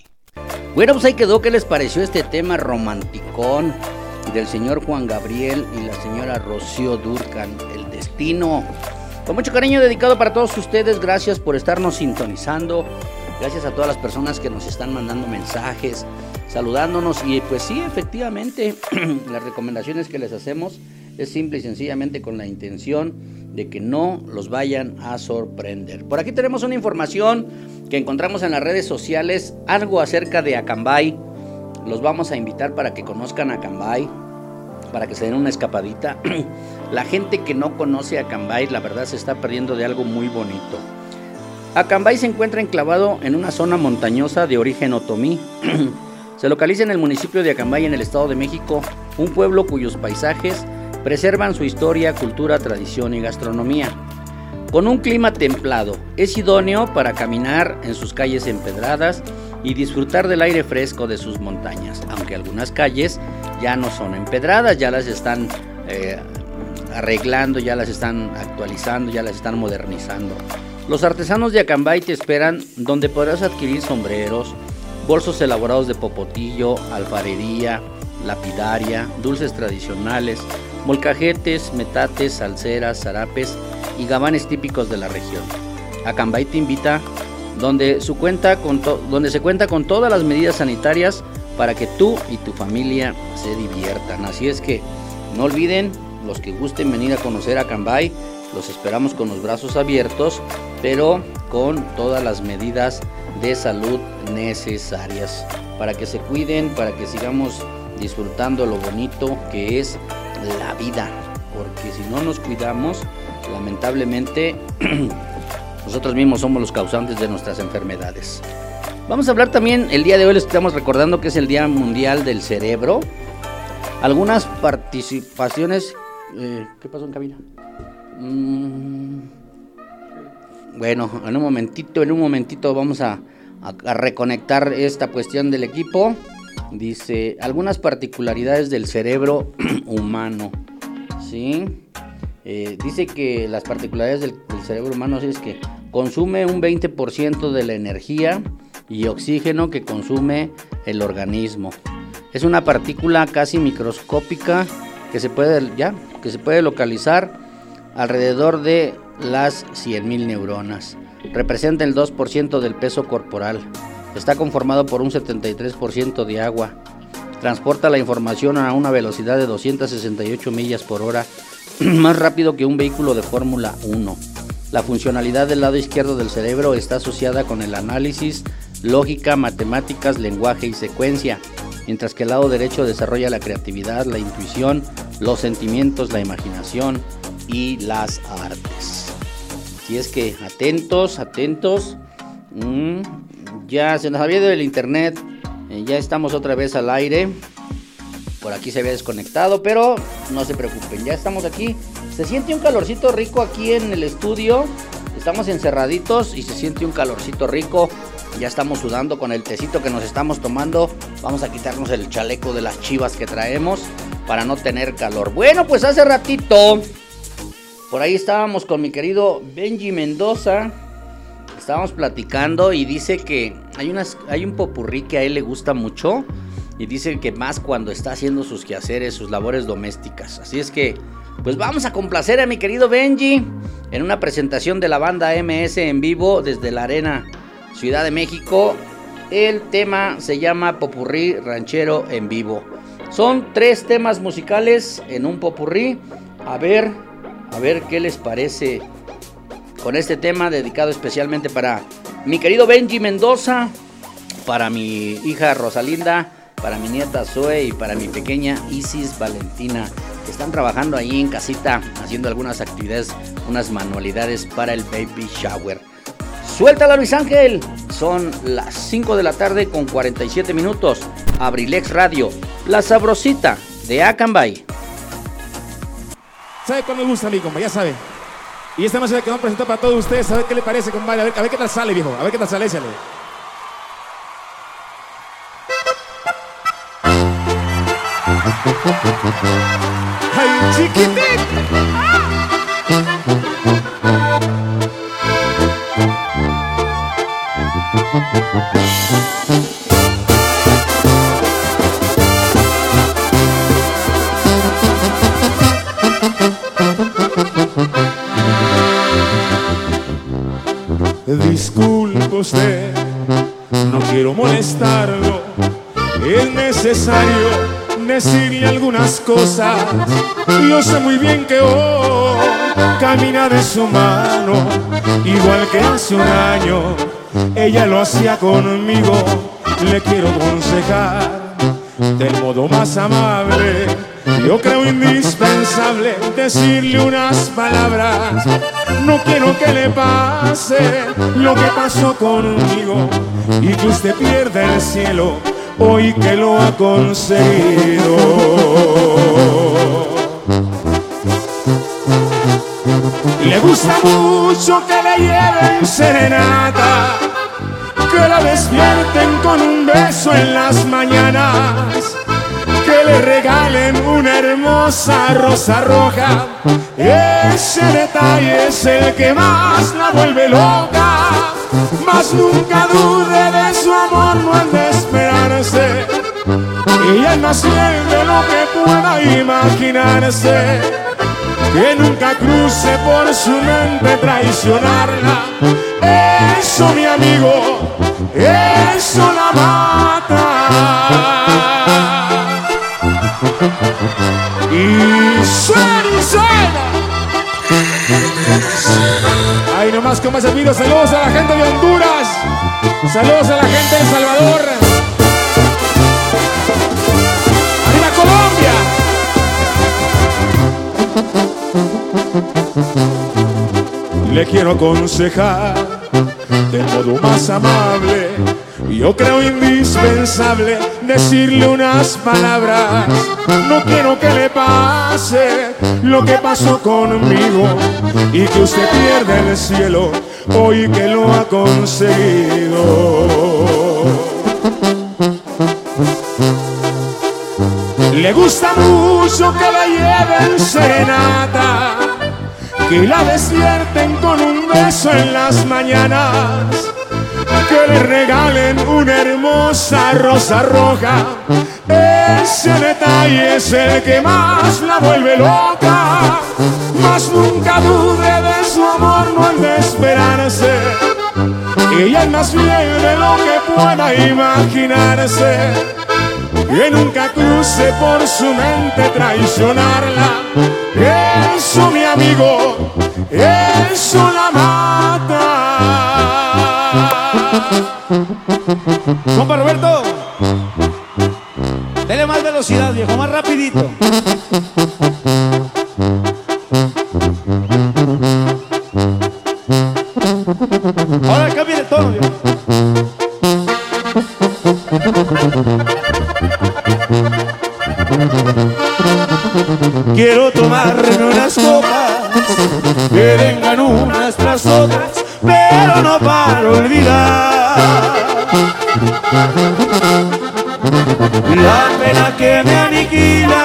Bueno, pues ahí quedó. ¿Qué les pareció este tema romanticón del señor Juan Gabriel y la señora Rocío Durcan? El destino. Con mucho cariño dedicado para todos ustedes. Gracias por estarnos sintonizando. Gracias a todas las personas que nos están mandando mensajes, saludándonos. Y pues sí, efectivamente, las recomendaciones que les hacemos es simple y sencillamente con la intención de que no los vayan a sorprender. Por aquí tenemos una información que encontramos en las redes sociales, algo acerca de Acambay. Los vamos a invitar para que conozcan Acambay, para que se den una escapadita. La gente que no conoce Acambay, la verdad se está perdiendo de algo muy bonito. Acambay se encuentra enclavado en una zona montañosa de origen otomí. se localiza en el municipio de Acambay, en el Estado de México, un pueblo cuyos paisajes preservan su historia, cultura, tradición y gastronomía. Con un clima templado, es idóneo para caminar en sus calles empedradas y disfrutar del aire fresco de sus montañas, aunque algunas calles ya no son empedradas, ya las están eh, arreglando, ya las están actualizando, ya las están modernizando. Los artesanos de Acambay te esperan donde podrás adquirir sombreros, bolsos elaborados de popotillo, alfarería, lapidaria, dulces tradicionales, molcajetes, metates, salseras, zarapes y gabanes típicos de la región. Acambay te invita donde, su cuenta con donde se cuenta con todas las medidas sanitarias para que tú y tu familia se diviertan. Así es que no olviden, los que gusten venir a conocer a Cambay, los esperamos con los brazos abiertos, pero con todas las medidas de salud necesarias para que se cuiden, para que sigamos disfrutando lo bonito que es la vida. Porque si no nos cuidamos, lamentablemente nosotros mismos somos los causantes de nuestras enfermedades. Vamos a hablar también, el día de hoy les estamos recordando que es el Día Mundial del Cerebro. Algunas participaciones... eh, ¿Qué pasó en cabina? Mm, bueno, en un momentito, en un momentito vamos a, reconectar esta cuestión del equipo. Dice, algunas particularidades del cerebro humano. ¿Sí? Eh, dice que las particularidades del, del cerebro humano es que consume un 20% de la energía y oxígeno que consume el organismo. Es una partícula casi microscópica que se puede, ya, que se puede localizar alrededor de las 100.000 neuronas. Representa el 2% del peso corporal. Está conformado por un 73% de agua. Transporta la información a una velocidad de 268 millas por hora, más rápido que un vehículo de Fórmula 1. La funcionalidad del lado izquierdo del cerebro está asociada con el análisis, lógica, matemáticas, lenguaje y secuencia, mientras que el lado derecho desarrolla la creatividad, la intuición, los sentimientos, la imaginación y las artes. Si es que atentos, atentos. Mm, ya se nos había ido el internet. eh, ya estamos otra vez al aire. Por aquí se había desconectado, pero no se preocupen, ya estamos aquí. Se siente un calorcito rico aquí en el estudio. Estamos encerraditos y se siente un calorcito rico. Ya estamos sudando con el tecito que nos estamos tomando. Vamos a quitarnos el chaleco de las chivas que traemos para no tener calor. Bueno, pues hace ratito por ahí estábamos con mi querido Benji Mendoza. Estábamos platicando y dice que hay, hay un popurrí que a él le gusta mucho. Y dice que más cuando está haciendo sus quehaceres, sus labores domésticas. Así es que, pues vamos a complacer a mi querido Benji en una presentación de la banda MS en vivo desde la Arena Ciudad de México. El tema se llama Popurrí Ranchero en vivo. Son tres temas musicales en un popurrí. A ver, a ver qué les parece con este tema dedicado especialmente para mi querido Benji Mendoza, para mi hija Rosalinda, para mi nieta Zoe y para mi pequeña Isis Valentina están trabajando ahí en casita, haciendo algunas actividades, unas manualidades para el baby shower. Suéltala Luis Ángel, son las 5 de la tarde con 47 minutos. Abrilex Radio, la sabrosita de Acambay. ¿Sabe cuándo me gusta a mí, compa? Ya sabe. Y esta noche que vamos a presentar para todos ustedes, a ver qué le parece, compadre. A ver, a ver qué tal sale, viejo. A ver qué tal sale, échale. ¡Ay, chiquitín! Disculpe usted, no quiero molestarlo. Es necesario decirle algunas cosas. Yo sé muy bien que hoy camina de su mano, igual que hace un año. Ella lo hacía conmigo. Le quiero aconsejar del modo más amable. Yo creo indispensable decirle unas palabras. No quiero que le pase lo que pasó conmigo y que usted pierda el cielo hoy que lo ha conseguido. Le gusta mucho que le lleven serenata, que la despierten con un beso en las mañanas, le regalen una hermosa rosa roja. Ese detalle es el que más la vuelve loca, mas nunca dude de su amor, no han de esperarse. Ella es lo que pueda imaginarse que nunca cruce por su mente traicionarla. Eso, mi amigo, eso la mata. Y suena y suena. Ahí nomás como ese video, saludos a la gente de Honduras, saludos a la gente de El Salvador. ¡Arriba Colombia! Le quiero aconsejar del modo más amable. Yo creo indispensable decirle unas palabras. No quiero que le pase lo que pasó conmigo y que usted pierda el cielo hoy que lo ha conseguido. Le gusta mucho que la lleven serenata, que la despierten con un beso en las mañanas, que le regalen una hermosa rosa roja. Ese detalle es el que más la vuelve loca, mas nunca dude de su amor, no han de esperarse. Ella es más fiel de lo que pueda imaginarse que nunca cruce por su mente traicionarla. Eso, mi amigo, eso la Compa Roberto, dele más velocidad, viejo, más rapidito. La pena que me aniquila.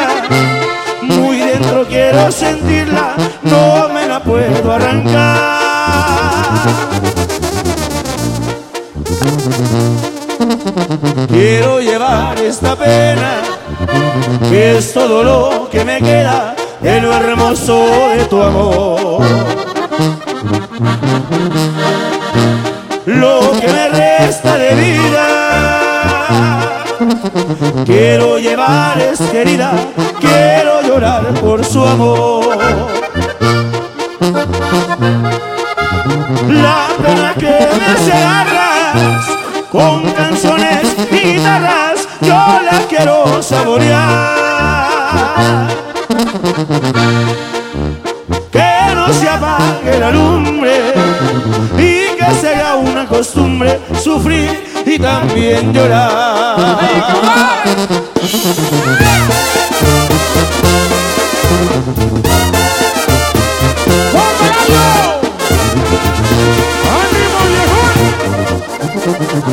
Muy dentro quiero sentirla, no me la puedo arrancar. Quiero llevar esta pena, que es todo lo que me queda de lo hermoso de tu amor. Lo que me resta quiero llevar esta herida, quiero llorar por su amor. La pena que me hace garras con canciones y guitarras, yo la quiero saborear. Que no se apague la lumbre y que se haga una costumbre sufrir y también llorar.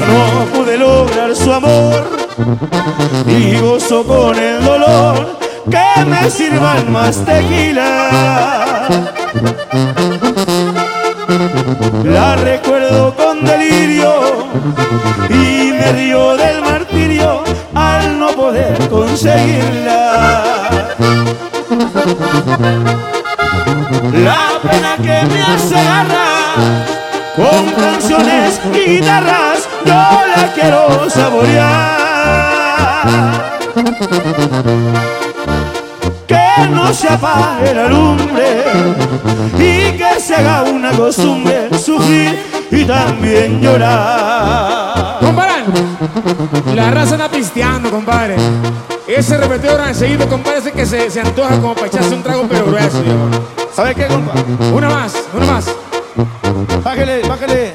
No pude lograr su amor y gozo con el dolor que me sirvan más tequila. La recuerdo y me río del martirio al no poder conseguirla. La pena que me hace agarrar con canciones y guitarras yo la quiero saborear. Que no se apague la lumbre y que se haga una costumbre sufrir y también llorar. Compadre, la raza anda pisteando, compadre. Ese repetidor enseguida, compadre, ese que se, se antoja como para echarse un trago pero grueso, viejo. ¿Sabe qué, compa? Una más, una más. Bájale, bájale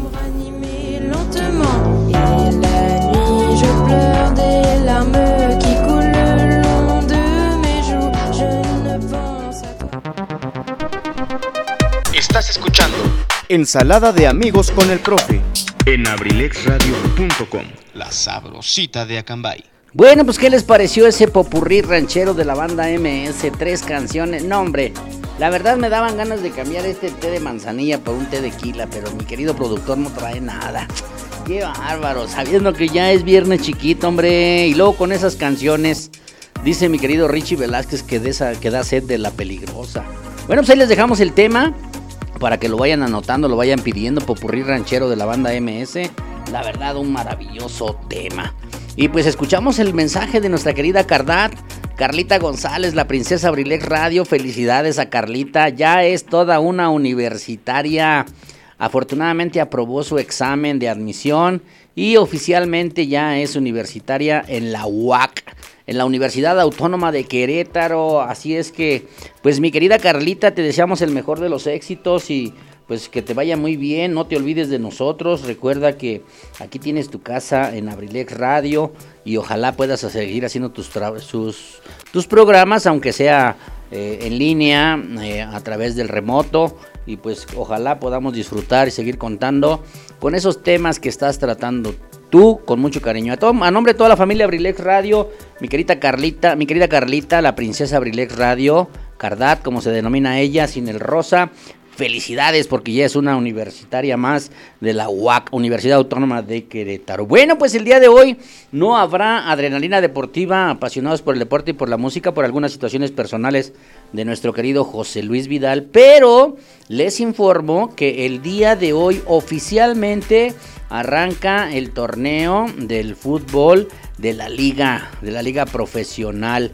Ensalada de amigos con el profe. en abrilexradio.com. La sabrosita de Acambay. Bueno, pues ¿qué les pareció ese popurrí ranchero de la banda MS? Tres canciones. No, hombre, la verdad me daban ganas de cambiar este té de manzanilla por un té de quila, pero mi querido productor no trae nada. Qué bárbaro, sabiendo que ya es viernes chiquito, hombre. Y luego con esas canciones, dice mi querido Richie Velázquez que, de esa, que da sed de la peligrosa. Bueno, pues ahí les dejamos el tema para que lo vayan anotando, lo vayan pidiendo. Popurrí ranchero de la banda MS. La verdad, un maravilloso tema. Y pues escuchamos el mensaje de nuestra querida Cardat, Carlita González, la princesa Abrilex Radio. Felicidades a Carlita, ya es toda una universitaria. Afortunadamente aprobó su examen de admisión y oficialmente ya es universitaria en la UAC, en la Universidad Autónoma de Querétaro. Así es que, pues mi querida Carlita, te deseamos el mejor de los éxitos y pues que te vaya muy bien, no te olvides de nosotros, recuerda que aquí tienes tu casa en Abrilex Radio y ojalá puedas seguir haciendo tus, tus programas, aunque sea eh, en línea, eh, a través del remoto, y pues ojalá podamos disfrutar y seguir contando con esos temas que estás tratando tú con mucho cariño. A, todo- a nombre de toda la familia Abrilex Radio, mi querida Carlita, mi querida Carlita, la princesa Abrilex Radio, Cardat, como se denomina ella, sin el rosa. Felicidades porque ya es una universitaria más de la UAC, Universidad Autónoma de Querétaro. Bueno, pues el día de hoy no habrá adrenalina deportiva, apasionados por el deporte y por la música, por algunas situaciones personales de nuestro querido José Luis Vidal, pero les informo que el día de hoy oficialmente arranca el torneo del fútbol de la liga, de la liga profesional.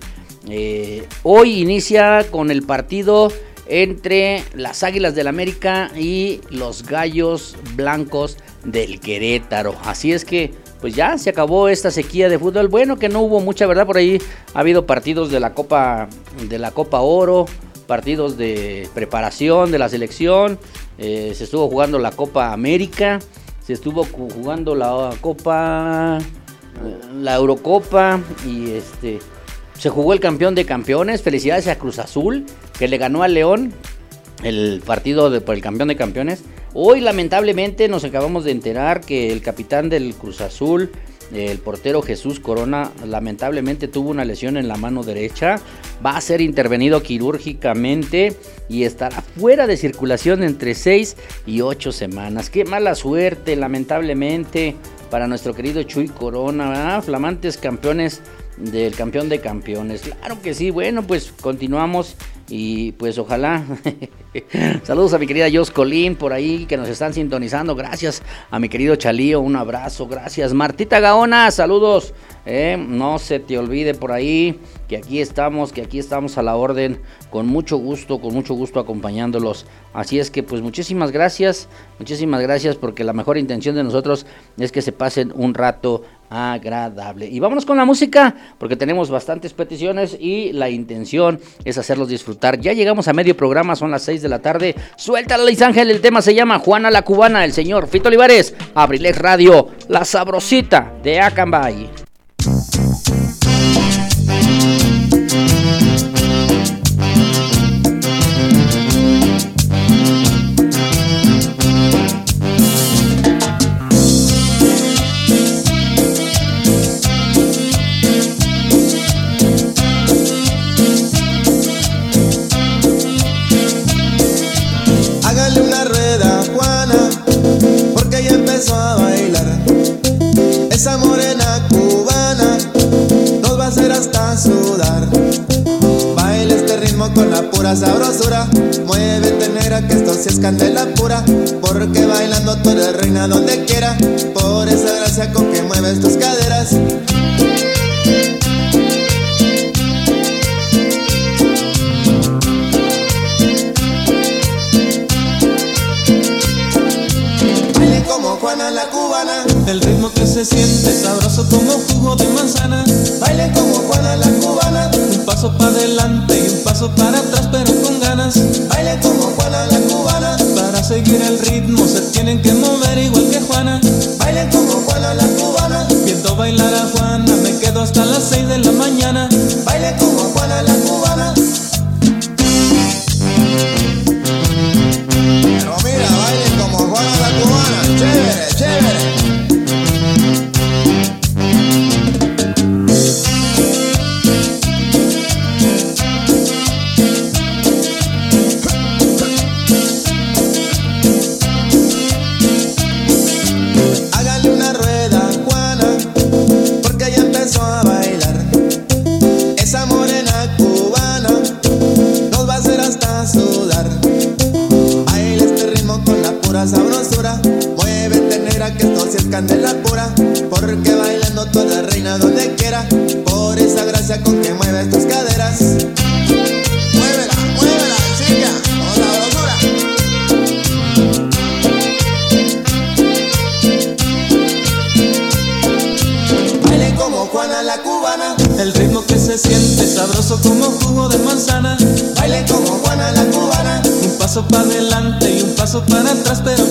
Eh, hoy inicia con el partido entre las Águilas del América y los Gallos Blancos del Querétaro. Así es que, pues ya se acabó esta sequía de fútbol. Bueno, que no hubo mucha verdad por ahí. Ha habido partidos de la Copa de la Copa Oro, partidos de preparación de la selección. eh, se estuvo jugando la Copa América, se estuvo jugando la Copa, la Eurocopa y este se jugó el campeón de campeones. Felicidades a Cruz Azul, que le ganó a León el partido por el campeón de campeones. Hoy, lamentablemente, nos acabamos de enterar que el capitán del Cruz Azul, el portero Jesús Corona, lamentablemente tuvo una lesión en la mano derecha. Va a ser intervenido quirúrgicamente y estará fuera de circulación entre 6 y 8 semanas. Qué mala suerte, lamentablemente, para nuestro querido Chuy Corona, flamantes campeones del campeón de campeones. Claro que sí, bueno, pues continuamos y pues ojalá. Saludos a mi querida Jos Colín por ahí que nos están sintonizando. Gracias a mi querido Chalío, un abrazo. Gracias. Martita Gaona, saludos. Eh, no se te olvide por ahí que aquí estamos, que aquí estamos a la orden, con mucho gusto, con mucho gusto acompañándolos. Así es que pues muchísimas gracias, muchísimas gracias porque la mejor intención de nosotros es que se pasen un rato agradable. Y vámonos con la música porque tenemos bastantes peticiones y la intención es hacerlos disfrutar. Ya llegamos a medio programa, son las 6 de la tarde. Suéltala Luis Ángel, el tema se llama Juana la Cubana, el señor Fito Olivares, Abrilex Radio, la sabrosita de Acambay. Hasta sudar. Baila este ritmo con la pura sabrosura. Muévete negra que esto sí es candela pura. Porque bailando tú eres reina donde quiera. Por esa gracia con que mueves tus caderas. Como Juana la cubana. El ritmo que se siente sabroso como jugo de manzana. Baile paso para adelante y un paso para atrás, pero con ganas. Baile como Juana la cubana. Para seguir el ritmo se tienen que mover igual que Juana. Baile como Juana la cubana. Viendo bailar a Juana, me quedo hasta las 6 de la mañana. Baile como Juana la cubana. Pero mira, baile como Juana la cubana. Chévere, chévere. Para atrás, pero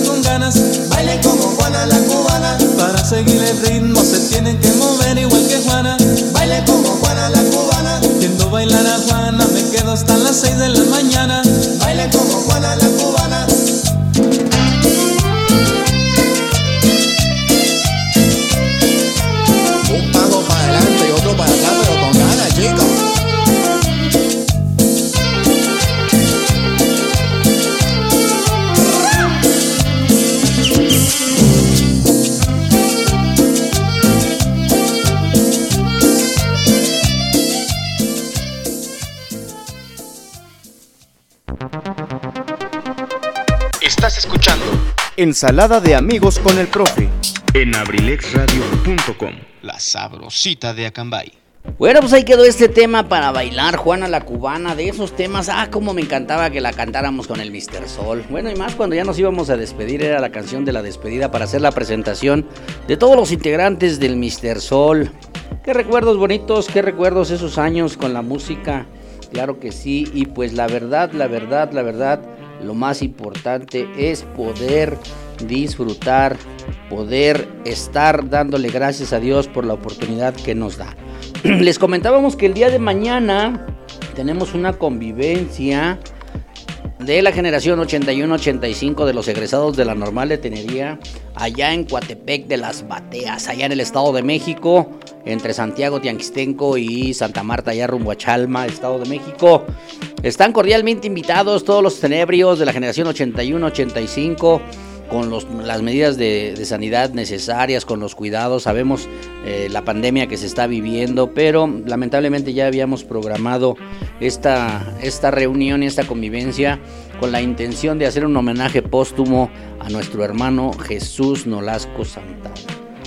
Ensalada de amigos con el profe. en abrilexradio.com. La sabrosita de Acambay. Bueno, pues ahí quedó este tema para bailar, Juana la Cubana, de esos temas, ah, como me encantaba que la cantáramos con el Mr. Sol. Bueno, y más cuando ya nos íbamos a despedir, era la canción de la despedida para hacer la presentación de todos los integrantes del Mr. Sol. Qué recuerdos bonitos, qué recuerdos esos años con la música, claro que sí, y pues la verdad, la verdad, la verdad, lo más importante es poder disfrutar, poder estar dándole gracias a Dios por la oportunidad que nos da. Les comentábamos que el día de mañana tenemos una convivencia de la generación 81-85 de los egresados de la normal de Tenería, allá en Coatepec de las Bateas, allá en el Estado de México, entre Santiago Tianquistenco y Santa Marta, allá rumbo a Chalma, Estado de México. Están cordialmente invitados todos los tenebrios de la generación 81-85 con las medidas de, sanidad necesarias, con los cuidados. Sabemos eh, la pandemia que se está viviendo, pero lamentablemente ya habíamos programado esta, esta reunión y esta convivencia con la intención de hacer un homenaje póstumo a nuestro hermano Jesús Nolasco Santana.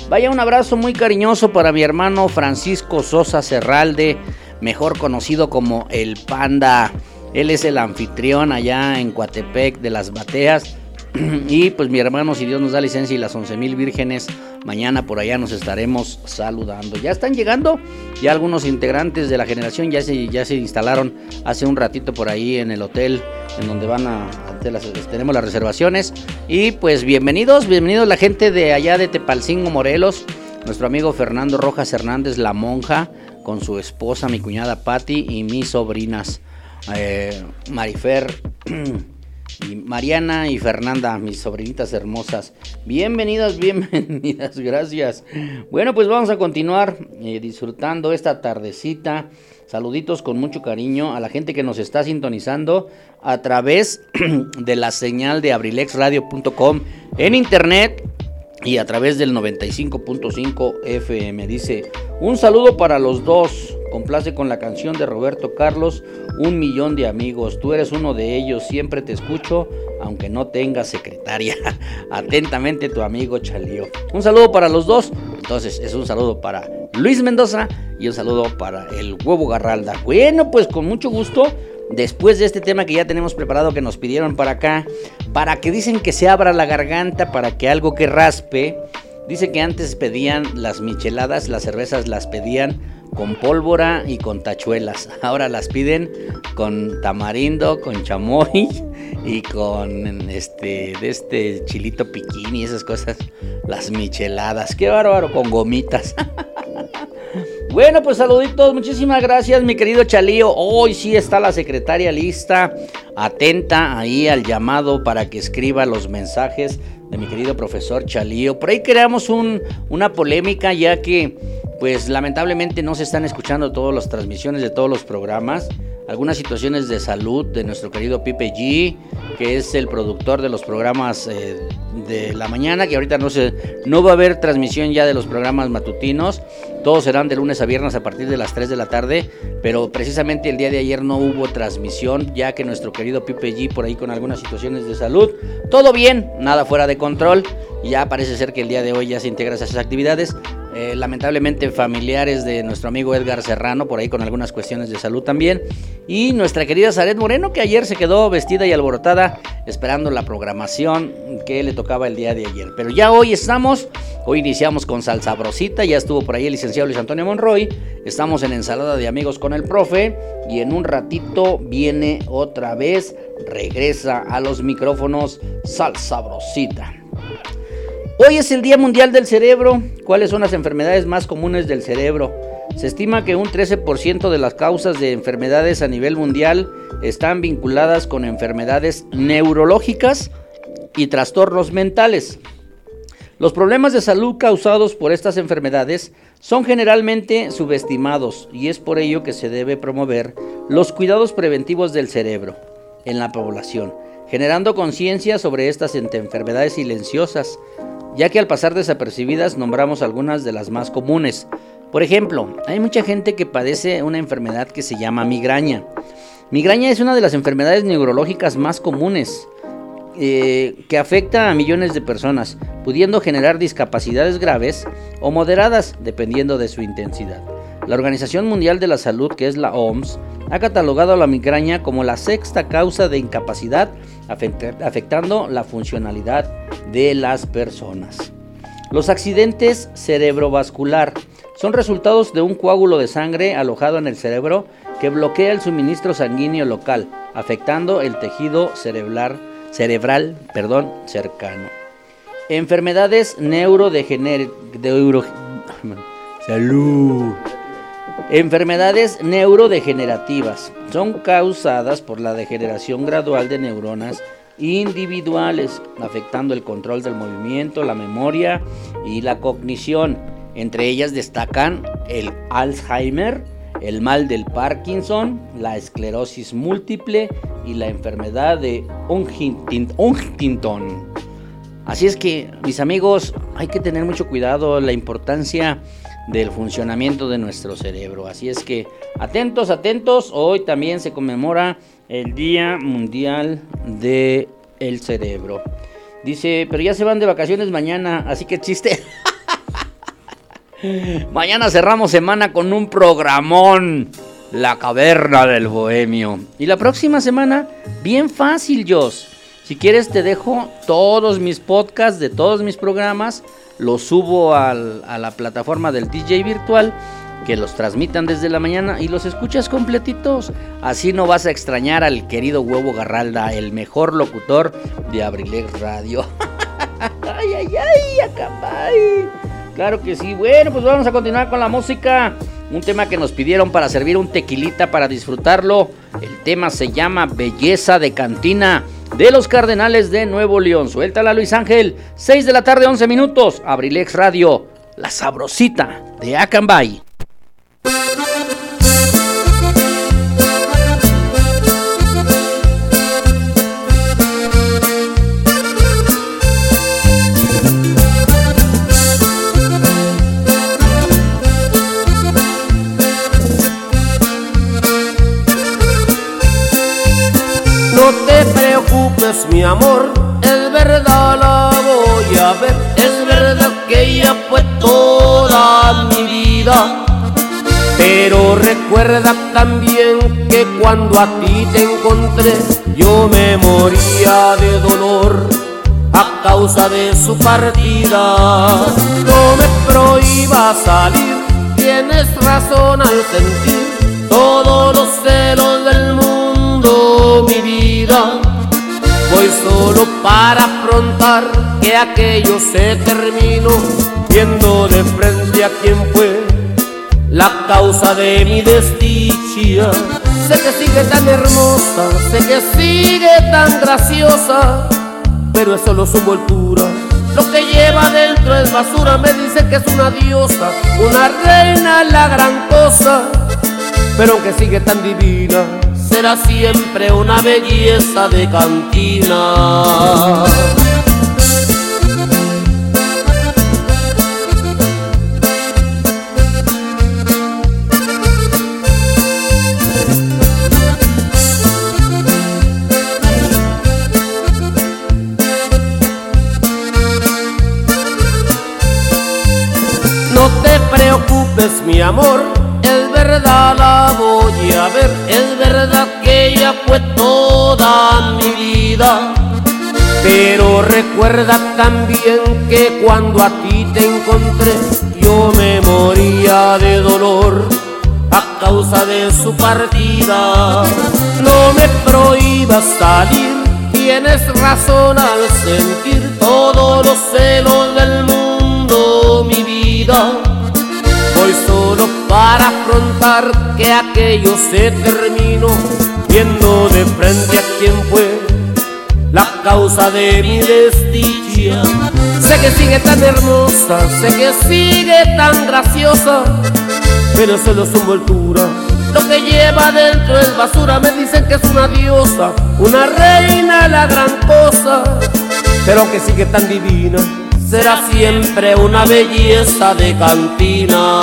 Vaya un abrazo muy cariñoso para mi hermano Francisco Sosa Serralde, mejor conocido como el Panda. Él es el anfitrión allá en Coatepec de las Bateas. Y pues mi hermano, si Dios nos da licencia y las 11 mil vírgenes, mañana por allá nos estaremos saludando. Ya están llegando, ya algunos integrantes de la generación ya se, ya se instalaron hace un ratito por ahí en el hotel en donde van a, tenemos las reservaciones. Y pues bienvenidos, bienvenidos la gente de allá de Tepalcingo, Morelos. Nuestro amigo Fernando Rojas Hernández, la monja, con su esposa, mi cuñada Patti y mis sobrinas eh, Marifer. y Mariana y Fernanda, mis sobrinitas hermosas. Bienvenidas, bienvenidas, gracias. Bueno, pues vamos a continuar eh, disfrutando esta tardecita. Saluditos con mucho cariño a la gente que nos está sintonizando a través de la señal de abrilexradio.com en internet y a través del 95.5 FM. Dice, un saludo para los dos. Complace con la canción de Roberto Carlos, Un millón de amigos. Tú eres uno de ellos, siempre te escucho, aunque no tengas secretaria. Atentamente tu amigo Chalío. Un saludo para los dos. Entonces es un saludo para Luis Mendoza y un saludo para el huevo Garralda. Bueno, pues con mucho gusto. Después de este tema que ya tenemos preparado que nos pidieron para acá, para que dicen que se abra la garganta, para que algo que raspe, dice que antes pedían las micheladas, las cervezas las pedían con pólvora y con tachuelas. Ahora las piden con tamarindo, con chamoy y con este de este chilito piquín y esas cosas, las micheladas. Qué bárbaro con gomitas. Bueno, pues saluditos, muchísimas gracias, mi querido Chalío. Hoy sí está la secretaria lista, atenta ahí al llamado para que escriba los mensajes de mi querido profesor Chalío. Por ahí creamos un, una polémica ya que, pues lamentablemente no se están escuchando todas las transmisiones de todos los programas. Algunas situaciones de salud de nuestro querido Pipe G, que es el productor de los programas eh, de la mañana, que ahorita no se, no va a haber transmisión ya de los programas matutinos. Todos serán de lunes a viernes a partir de las 3 de la tarde, pero precisamente el día de ayer no hubo transmisión, ya que nuestro querido Pipe G por ahí con algunas situaciones de salud. Todo bien, nada fuera de control. Ya parece ser que el día de hoy ya se integra esas actividades. Eh, lamentablemente familiares de nuestro amigo Edgar Serrano, por ahí con algunas cuestiones de salud también. Y nuestra querida Zaret Moreno, que ayer se quedó vestida y alborotada esperando la programación que le tocaba el día de ayer. Pero ya hoy estamos, hoy iniciamos con Salsabrosita, ya estuvo por ahí el licenciado Luis Antonio Monroy, estamos en ensalada de amigos con el profe y en un ratito viene otra vez, regresa a los micrófonos Salsabrosita. Hoy es el Día Mundial del Cerebro. ¿Cuáles son las enfermedades más comunes del cerebro? Se estima que un 13% de las causas de enfermedades a nivel mundial están vinculadas con enfermedades neurológicas y trastornos mentales. Los problemas de salud causados por estas enfermedades son generalmente subestimados y es por ello que se debe promover los cuidados preventivos del cerebro en la población, generando conciencia sobre estas enfermedades silenciosas ya que al pasar desapercibidas nombramos algunas de las más comunes. Por ejemplo, hay mucha gente que padece una enfermedad que se llama migraña. Migraña es una de las enfermedades neurológicas más comunes eh, que afecta a millones de personas, pudiendo generar discapacidades graves o moderadas dependiendo de su intensidad. La Organización Mundial de la Salud, que es la OMS, ha catalogado la migraña como la sexta causa de incapacidad afectando la funcionalidad de las personas. Los accidentes cerebrovascular son resultados de un coágulo de sangre alojado en el cerebro que bloquea el suministro sanguíneo local, afectando el tejido cerebral, cerebral perdón, cercano. Enfermedades neurodegenerativas. Enfermedades neurodegenerativas son causadas por la degeneración gradual de neuronas individuales, afectando el control del movimiento, la memoria y la cognición. Entre ellas destacan el Alzheimer, el mal del Parkinson, la esclerosis múltiple y la enfermedad de Huntington. Así es que, mis amigos, hay que tener mucho cuidado, la importancia del funcionamiento de nuestro cerebro. Así es que atentos, atentos, hoy también se conmemora el Día Mundial del el Cerebro. Dice, pero ya se van de vacaciones mañana, así que chiste. mañana cerramos semana con un programón. La caverna del bohemio. Y la próxima semana, bien fácil, Jos. Si quieres te dejo todos mis podcasts de todos mis programas los subo a la plataforma del DJ virtual, que los transmitan desde la mañana y los escuchas completitos. Así no vas a extrañar al querido Huevo Garralda, el mejor locutor de Abrilex Radio. ay, ay, ay. Claro que sí. Bueno, pues vamos a continuar con la música. Un tema que nos pidieron para servir un tequilita para disfrutarlo. El tema se llama Belleza de Cantina de los Cardenales de Nuevo León. Suéltala Luis Ángel. 6 de la tarde, 11 minutos. Abrilex Radio. La sabrosita de Acambay. Mi amor, es verdad la voy a ver. Es verdad que ella fue toda mi vida. Pero recuerda también que cuando a ti te encontré, yo me moría de dolor a causa de su partida. No me prohíba salir, tienes razón al sentir todos los para afrontar que aquello se terminó, viendo de frente a quien fue la causa de mi desdicha. Sé que sigue tan hermosa, sé que sigue tan graciosa, pero es solo su envoltura. Lo que lleva dentro es basura, me dice que es una diosa, una reina, la gran cosa. Pero aunque sigue tan divina, será siempre una belleza de cantina. No te preocupes, mi amor, es verdad la voy a ver, Pero recuerda también que cuando a ti te encontré, yo me moría de dolor a causa de su partida. No me prohíbas salir, tienes razón al sentir todos los celos del mundo, mi vida. Voy solo para afrontar que aquello se terminó, viendo de frente a quien fue la causa de mi desdicha. Sé que sigue tan hermosa, sé que sigue tan graciosa, pero solo su envoltura. Lo que lleva dentro es basura, me dicen que es una diosa, una reina, la gran cosa. Pero aunque sigue tan divina, será siempre una belleza de cantina.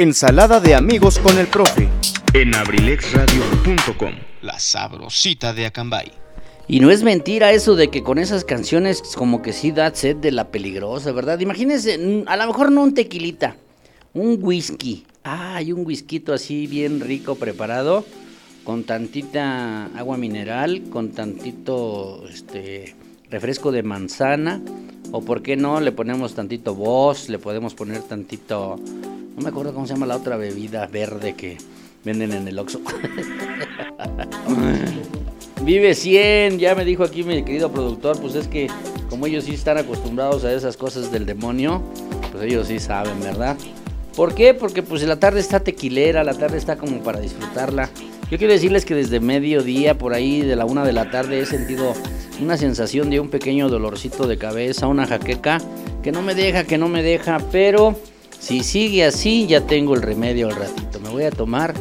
Ensalada de amigos con el profe. En abrilexradio.com, la sabrosita de Acambay. Y no es mentira eso de que con esas canciones como que sí da sed de la peligrosa, ¿verdad? Imagínense, a lo mejor no un tequilita, un whisky. Ay, un whisky así bien rico preparado, con tantita agua mineral, con tantito este refresco de manzana, o por qué no, le ponemos tantito voz, le podemos poner tantito, no me acuerdo cómo se llama la otra bebida verde que venden en el Oxxo. Vive 100, ya me dijo aquí mi querido productor, pues es que como ellos sí están acostumbrados a esas cosas del demonio, pues ellos sí saben, ¿verdad? ¿Por qué? Porque pues la tarde está tequilera, la tarde está como para disfrutarla. Yo quiero decirles que desde mediodía, por ahí de la una de la tarde, he sentido una sensación de un pequeño dolorcito de cabeza, una jaqueca, que no me deja, que no me deja, pero si sigue así, ya tengo el remedio al ratito. Me voy a tomar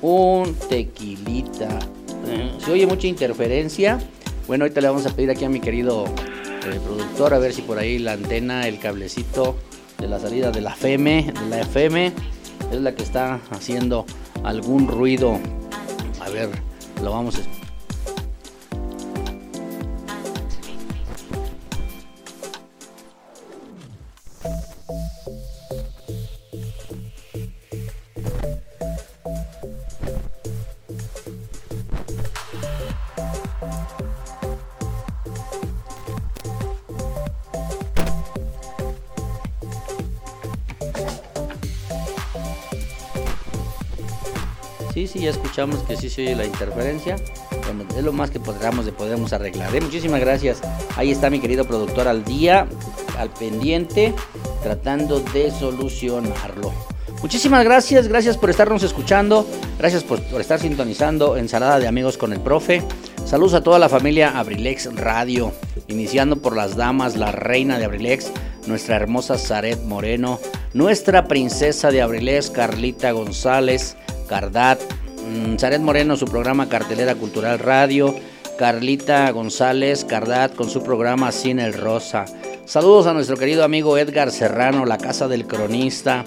un tequilita. Eh, Se oye mucha interferencia. Bueno, ahorita le vamos a pedir aquí a mi querido eh, productor a ver si por ahí la antena, el cablecito de la salida de la FM, de la FM, es la que está haciendo algún ruido. Lo vamos a escuchamos que sí se oye la interferencia. Bueno, es lo más que podamos, de podemos arreglar. ¿eh? Muchísimas gracias. Ahí está mi querido productor al día, al pendiente, tratando de solucionarlo. Muchísimas gracias, gracias por estarnos escuchando, gracias por, por estar sintonizando Ensalada de Amigos con el Profe. Saludos a toda la familia Abrilex Radio, iniciando por las damas, la reina de Abrilex, nuestra hermosa Zaret Moreno, nuestra princesa de Abrilex, Carlita González, Cardat, Zaret Moreno, su programa Cartelera Cultural Radio, Carlita González, Cardat con su programa Cine el Rosa. Saludos a nuestro querido amigo Edgar Serrano, la casa del cronista,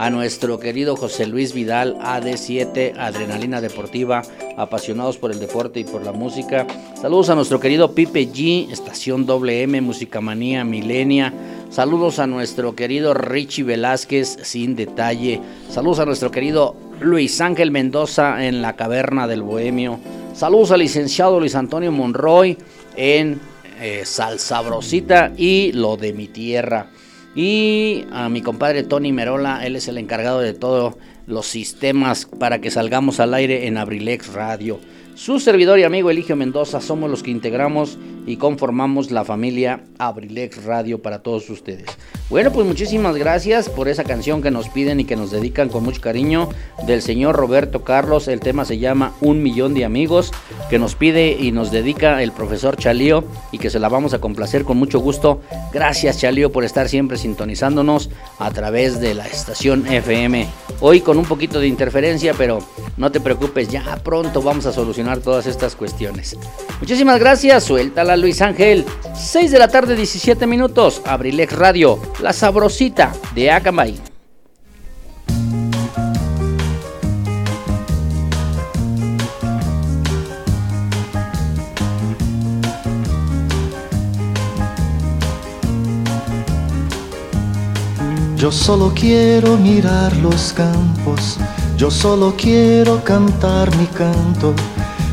a nuestro querido José Luis Vidal, AD7, Adrenalina Deportiva, apasionados por el deporte y por la música. Saludos a nuestro querido Pipe G, Estación WM, Musicamanía Milenia. Saludos a nuestro querido Richie Velázquez, sin detalle. Saludos a nuestro querido Luis Ángel Mendoza en la Caverna del Bohemio. Saludos al licenciado Luis Antonio Monroy en eh, Salsabrosita y lo de mi tierra. Y a mi compadre Tony Merola, él es el encargado de todos los sistemas para que salgamos al aire en Abrilex Radio. Su servidor y amigo Eligio Mendoza somos los que integramos y conformamos la familia Abrilex Radio para todos ustedes. Bueno, pues muchísimas gracias por esa canción que nos piden y que nos dedican con mucho cariño del señor Roberto Carlos. El tema se llama Un Millón de Amigos, que nos pide y nos dedica el profesor Chalío y que se la vamos a complacer con mucho gusto. Gracias Chalío por estar siempre sintonizándonos a través de la estación FM. Hoy con un poquito de interferencia, pero no te preocupes, ya pronto vamos a solucionar todas estas cuestiones. Muchísimas gracias, suéltala Luis Ángel. 6 de la tarde, 17 minutos, Abrilex Radio, la sabrosita de Acambay. Yo solo quiero mirar los campos, yo solo quiero cantar mi canto,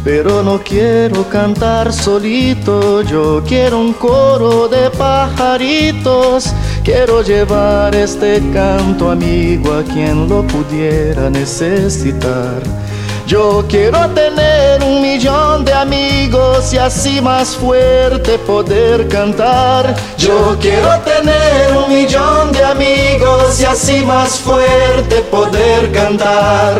pero no quiero cantar solito, yo quiero un coro de pajaritos, quiero llevar este canto amigo a quien lo pudiera necesitar. Yo quiero tener un millón de amigos y así más fuerte poder cantar. Yo quiero tener un millón de amigos y así más fuerte poder cantar.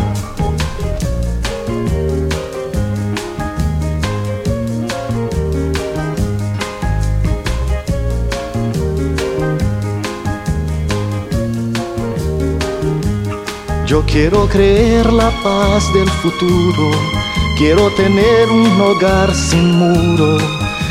Yo quiero creer la paz del futuro, quiero tener un hogar sin muro.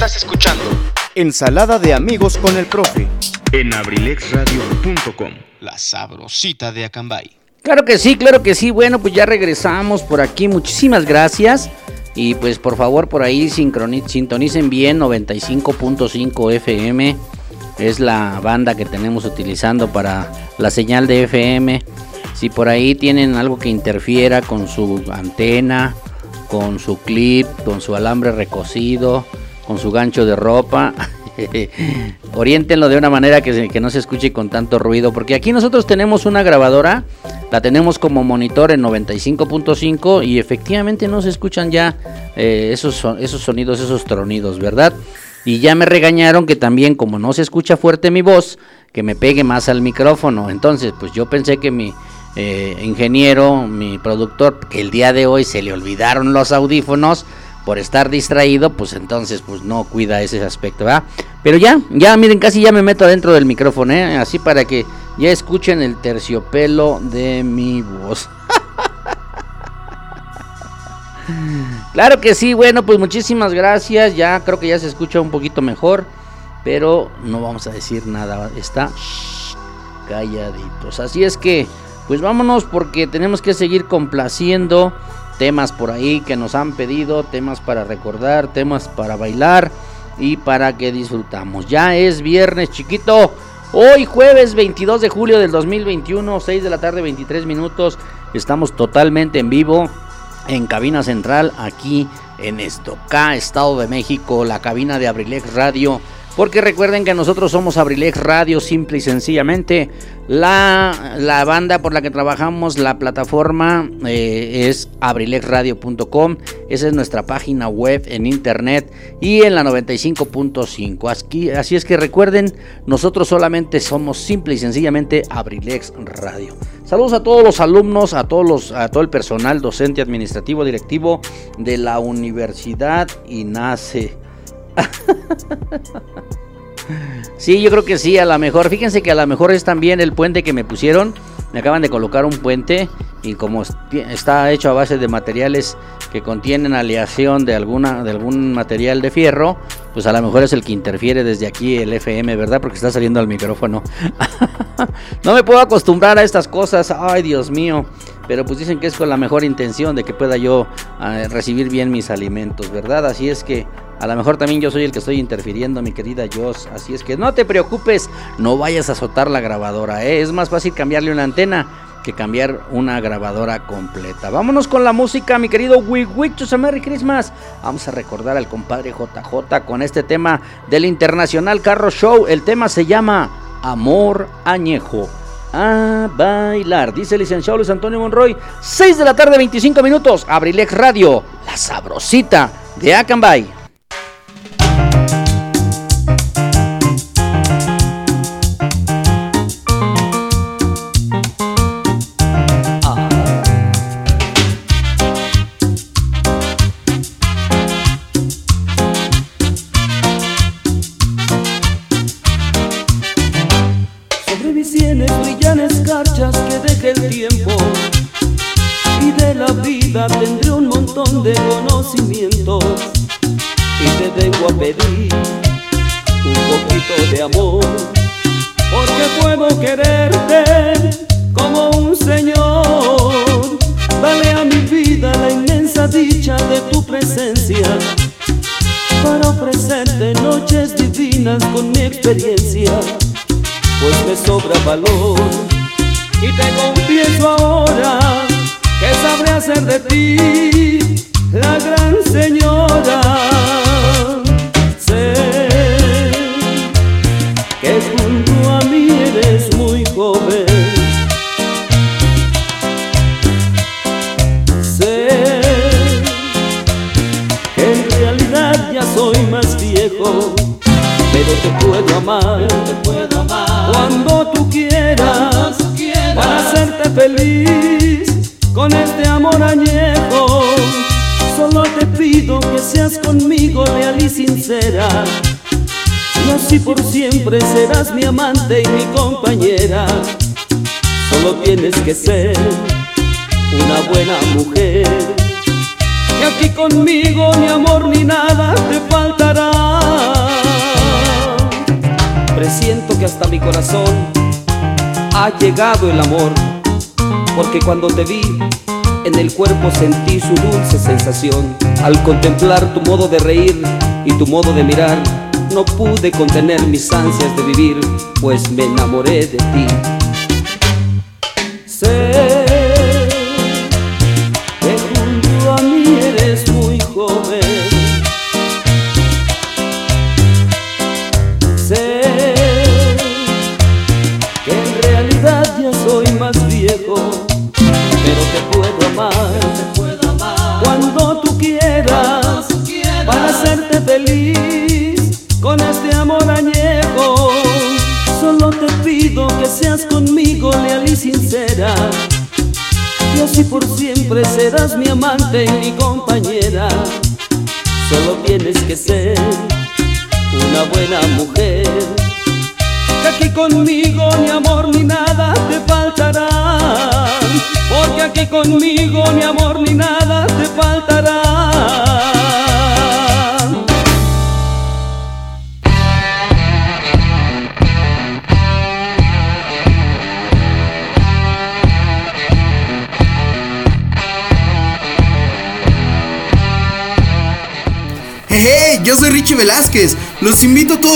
Estás escuchando Ensalada de amigos con el profe En abrilexradio.com, la sabrosita de Acambay. Claro que sí, claro que sí. Bueno, pues ya regresamos por aquí. Muchísimas gracias. Y pues por favor por ahí sintonicen bien 95.5 FM. Es la banda que tenemos utilizando para la señal de FM. Si por ahí tienen algo que interfiera con su antena, con su clip, con su alambre recocido, con su gancho de ropa, oriéntenlo de una manera que, no se escuche con tanto ruido. Porque aquí nosotros tenemos una grabadora, la tenemos como monitor en 95.5 y efectivamente no se escuchan ya eh, esos, esos sonidos, esos tronidos, ¿verdad? Y ya me regañaron que también como no se escucha fuerte mi voz, que me pegue más al micrófono. Entonces, pues yo pensé que mi eh, ingeniero, mi productor, que el día de hoy se le olvidaron los audífonos por estar distraído, pues entonces pues no cuida ese aspecto, ¿verdad? Pero ya, ya miren, casi ya me meto adentro del micrófono, ¿eh? Así para que ya escuchen el terciopelo de mi voz. Claro que sí, bueno, pues muchísimas gracias. Ya creo que ya se escucha un poquito mejor, pero no vamos a decir nada. Está calladitos. Así es que, pues vámonos porque tenemos que seguir complaciendo temas por ahí que nos han pedido, temas para recordar, temas para bailar y para que disfrutamos. Ya es viernes, chiquito. Hoy jueves 22 de julio del 2021, 6 de la tarde, 23 minutos. Estamos totalmente en vivo en cabina central aquí en Estocá, Estado de México, la cabina de Abrilex Radio. Porque recuerden que nosotros somos Abrilex Radio, simple y sencillamente. La, la banda por la que trabajamos, la plataforma eh, es abrilexradio.com. Esa es nuestra página web en internet y en la 95.5. Así, es que recuerden, nosotros solamente somos simple y sencillamente Abrilex Radio. Saludos a todos los alumnos, a todos los, a todo el personal docente, administrativo, directivo de la Universidad INACE. Sí, yo creo que sí, a lo mejor. Fíjense que a lo mejor es también el puente que me pusieron. Me acaban de colocar un puente y como está hecho a base de materiales que contienen aleación de alguna de algún material de fierro, pues a lo mejor es el que interfiere desde aquí el FM, ¿verdad? Porque está saliendo al micrófono. no me puedo acostumbrar a estas cosas. Ay, Dios mío. Pero pues dicen que es con la mejor intención de que pueda yo eh, recibir bien mis alimentos, ¿verdad? Así es que a lo mejor también yo soy el que estoy interfiriendo, mi querida Joss. Así es que no te preocupes, no vayas a azotar la grabadora. ¿eh? Es más fácil cambiarle una antena que cambiar una grabadora completa. Vámonos con la música, mi querido We Wish Merry Christmas. Vamos a recordar al compadre JJ con este tema del Internacional Carro Show. El tema se llama Amor Añejo. A bailar, dice el licenciado Luis Antonio Monroy. 6 de la tarde, 25 minutos. Abrilex Radio, la sabrosita de Acambay. Tiempo. Y de la vida tendré un montón de conocimientos. Y te vengo a pedir un poquito de amor. Porque puedo quererte como un señor. Dale a mi vida la inmensa dicha de tu presencia. Para ofrecerte noches divinas con mi experiencia. Pues me sobra valor y te confieso ahora que sabré hacer de ti la gran señora. Sé que junto a mí eres muy joven. Sé que en realidad ya soy más viejo, pero te puedo amar, te puedo feliz con este amor añejo. Solo te pido que seas conmigo leal y sincera. Y así por siempre serás mi amante y mi compañera. Solo tienes que ser una buena mujer. Y aquí conmigo ni amor ni nada te faltará. Presiento que hasta mi corazón ha llegado el amor. Porque cuando te vi, en el cuerpo sentí su dulce sensación. Al contemplar tu modo de reír y tu modo de mirar, no pude contener mis ansias de vivir, pues me enamoré de ti.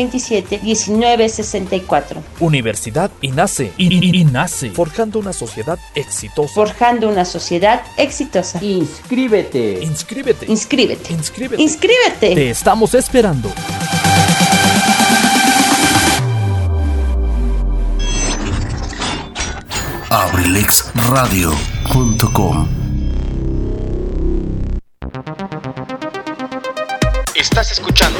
1964. Universidad INACE. I- I- INACE. Forjando una sociedad exitosa. Forjando una sociedad exitosa. Inscríbete. Inscríbete. Inscríbete. Inscríbete. Inscríbete. Te estamos esperando. abrilexradio.com Estás escuchando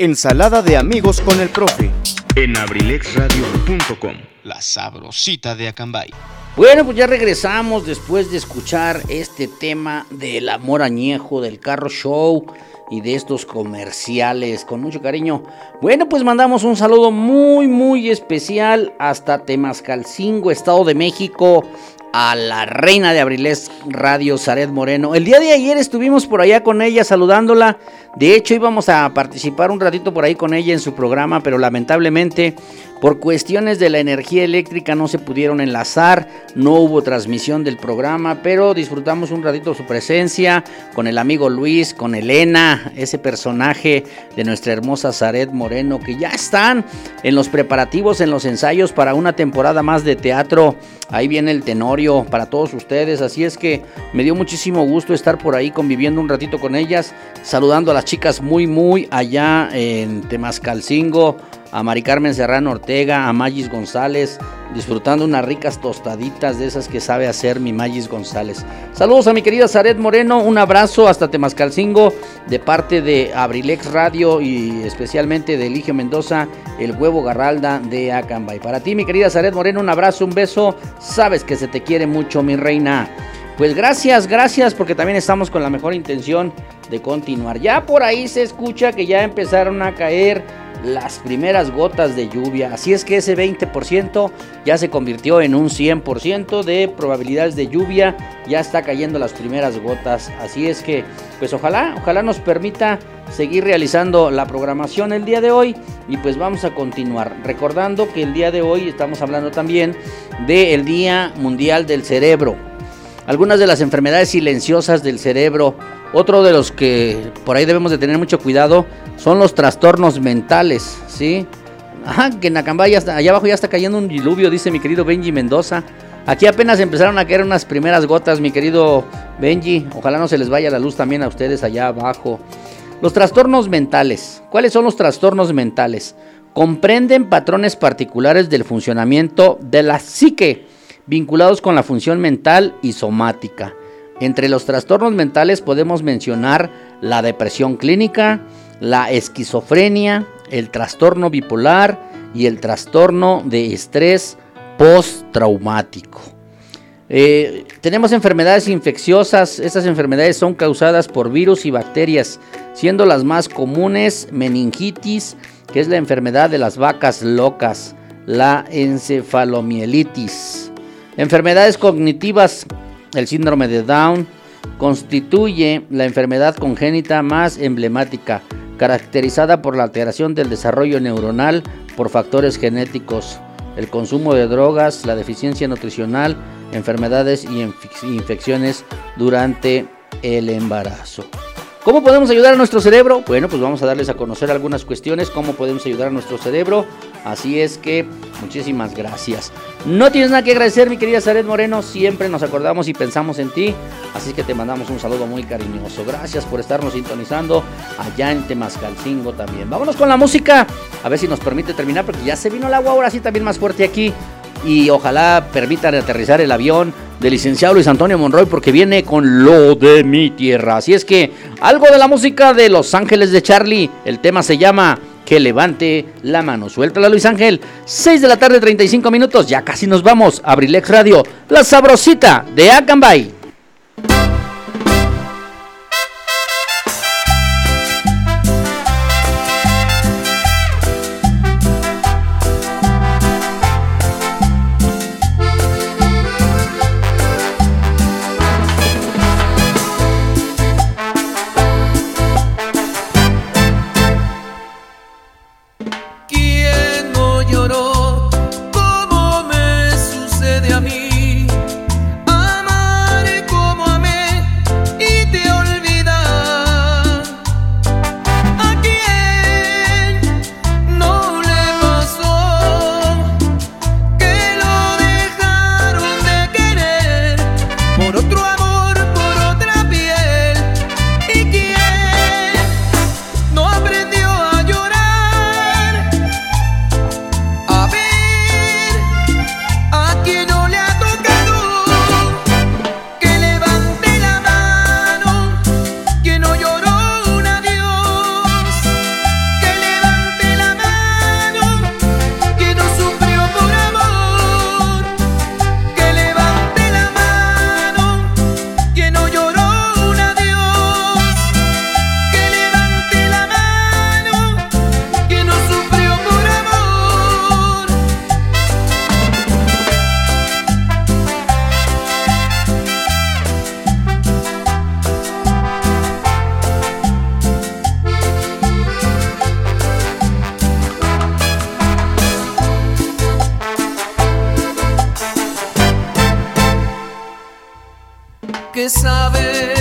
Ensalada de amigos con el profe En abrilexradio.com, la sabrosita de Acambay. Bueno, pues ya regresamos después de escuchar este tema del amor añejo, del carro show y de estos comerciales con mucho cariño. Bueno, pues mandamos un saludo muy, muy especial hasta Temascalcingo, Estado de México, a la reina de Abriles Radio, Zaret Moreno. El día de ayer estuvimos por allá con ella saludándola. De hecho, íbamos a participar un ratito por ahí con ella en su programa, pero lamentablemente por cuestiones de la energía eléctrica no se pudieron enlazar, no hubo transmisión del programa, pero disfrutamos un ratito su presencia con el amigo Luis, con Elena, ese personaje de nuestra hermosa Zaret Moreno, que ya están en los preparativos, en los ensayos para una temporada más de teatro. Ahí viene el tenorio para todos ustedes, así es que me dio muchísimo gusto estar por ahí conviviendo un ratito con ellas, saludando a las chicas muy, muy allá en Temascalcingo a Mari Carmen Serrano Ortega, a Magis González, disfrutando unas ricas tostaditas de esas que sabe hacer mi Magis González. Saludos a mi querida Zaret Moreno, un abrazo hasta Temascalcingo de parte de Abrilex Radio y especialmente de Eligio Mendoza, el huevo Garralda de Acambay. Para ti, mi querida Zaret Moreno, un abrazo, un beso, sabes que se te quiere mucho, mi reina. Pues gracias, gracias, porque también estamos con la mejor intención de continuar. Ya por ahí se escucha que ya empezaron a caer las primeras gotas de lluvia. Así es que ese 20% ya se convirtió en un 100% de probabilidades de lluvia. Ya está cayendo las primeras gotas. Así es que, pues ojalá, ojalá nos permita seguir realizando la programación el día de hoy. Y pues vamos a continuar. Recordando que el día de hoy estamos hablando también del Día Mundial del Cerebro. Algunas de las enfermedades silenciosas del cerebro. Otro de los que por ahí debemos de tener mucho cuidado son los trastornos mentales, ¿sí? Ajá, que en Acambay, allá abajo ya está cayendo un diluvio, dice mi querido Benji Mendoza. Aquí apenas empezaron a caer unas primeras gotas, mi querido Benji. Ojalá no se les vaya la luz también a ustedes allá abajo. Los trastornos mentales. ¿Cuáles son los trastornos mentales? Comprenden patrones particulares del funcionamiento de la psique, vinculados con la función mental y somática. Entre los trastornos mentales podemos mencionar la depresión clínica, la esquizofrenia, el trastorno bipolar y el trastorno de estrés postraumático. Eh, tenemos enfermedades infecciosas. Estas enfermedades son causadas por virus y bacterias, siendo las más comunes meningitis, que es la enfermedad de las vacas locas, la encefalomielitis. Enfermedades cognitivas, el síndrome de Down, constituye la enfermedad congénita más emblemática, caracterizada por la alteración del desarrollo neuronal por factores genéticos, el consumo de drogas, la deficiencia nutricional, enfermedades y infecciones durante el embarazo. ¿Cómo podemos ayudar a nuestro cerebro? Bueno, pues vamos a darles a conocer algunas cuestiones, cómo podemos ayudar a nuestro cerebro. Así es que muchísimas gracias. No tienes nada que agradecer, mi querida Saret Moreno. Siempre nos acordamos y pensamos en ti. Así que te mandamos un saludo muy cariñoso. Gracias por estarnos sintonizando allá en Temascalcingo también. Vámonos con la música. A ver si nos permite terminar, porque ya se vino el agua ahora sí también más fuerte aquí. Y ojalá permitan aterrizar el avión del licenciado Luis Antonio Monroy porque viene con lo de mi tierra. Así es que algo de la música de Los Ángeles de Charlie. El tema se llama Que levante la mano. Suéltala Luis Ángel. 6 de la tarde 35 minutos. Ya casi nos vamos. Abrilex Radio. La sabrosita de Acambay. Que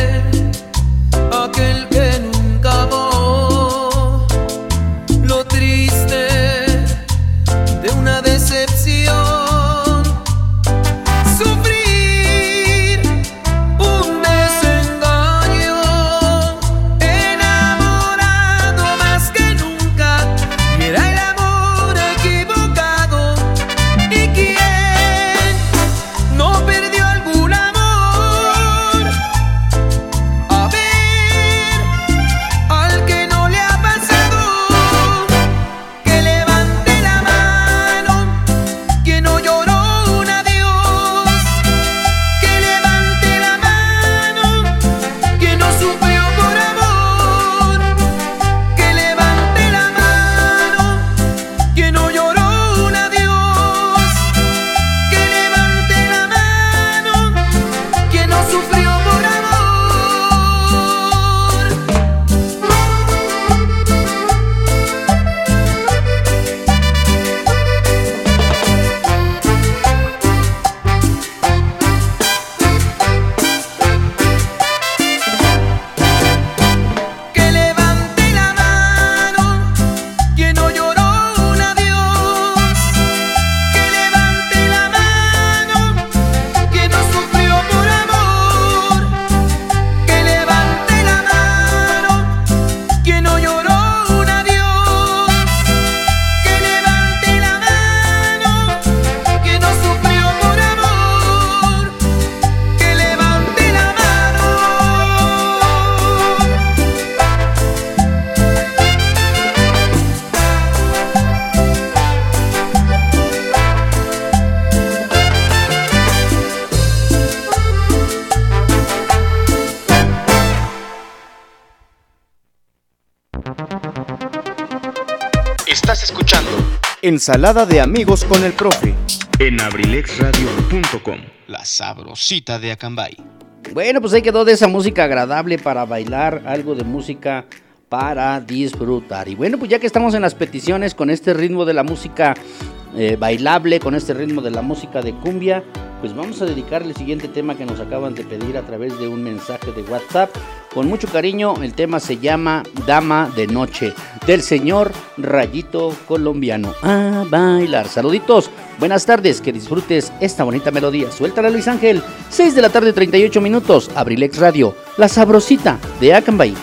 Ensalada de amigos con el profe En abrilexradio.com, la sabrosita de Acambay. Bueno, pues ahí quedó de esa música agradable para bailar, algo de música para disfrutar. Y bueno, pues ya que estamos en las peticiones con este ritmo de la música eh, bailable, con este ritmo de la música de cumbia, pues vamos a dedicar el siguiente tema que nos acaban de pedir a través de un mensaje de WhatsApp. Con mucho cariño, el tema se llama Dama de Noche, del señor Rayito Colombiano. A bailar. Saluditos, buenas tardes, que disfrutes esta bonita melodía. Suéltala Luis Ángel, 6 de la tarde, 38 minutos, Abrilex Radio, la sabrosita de Acambay.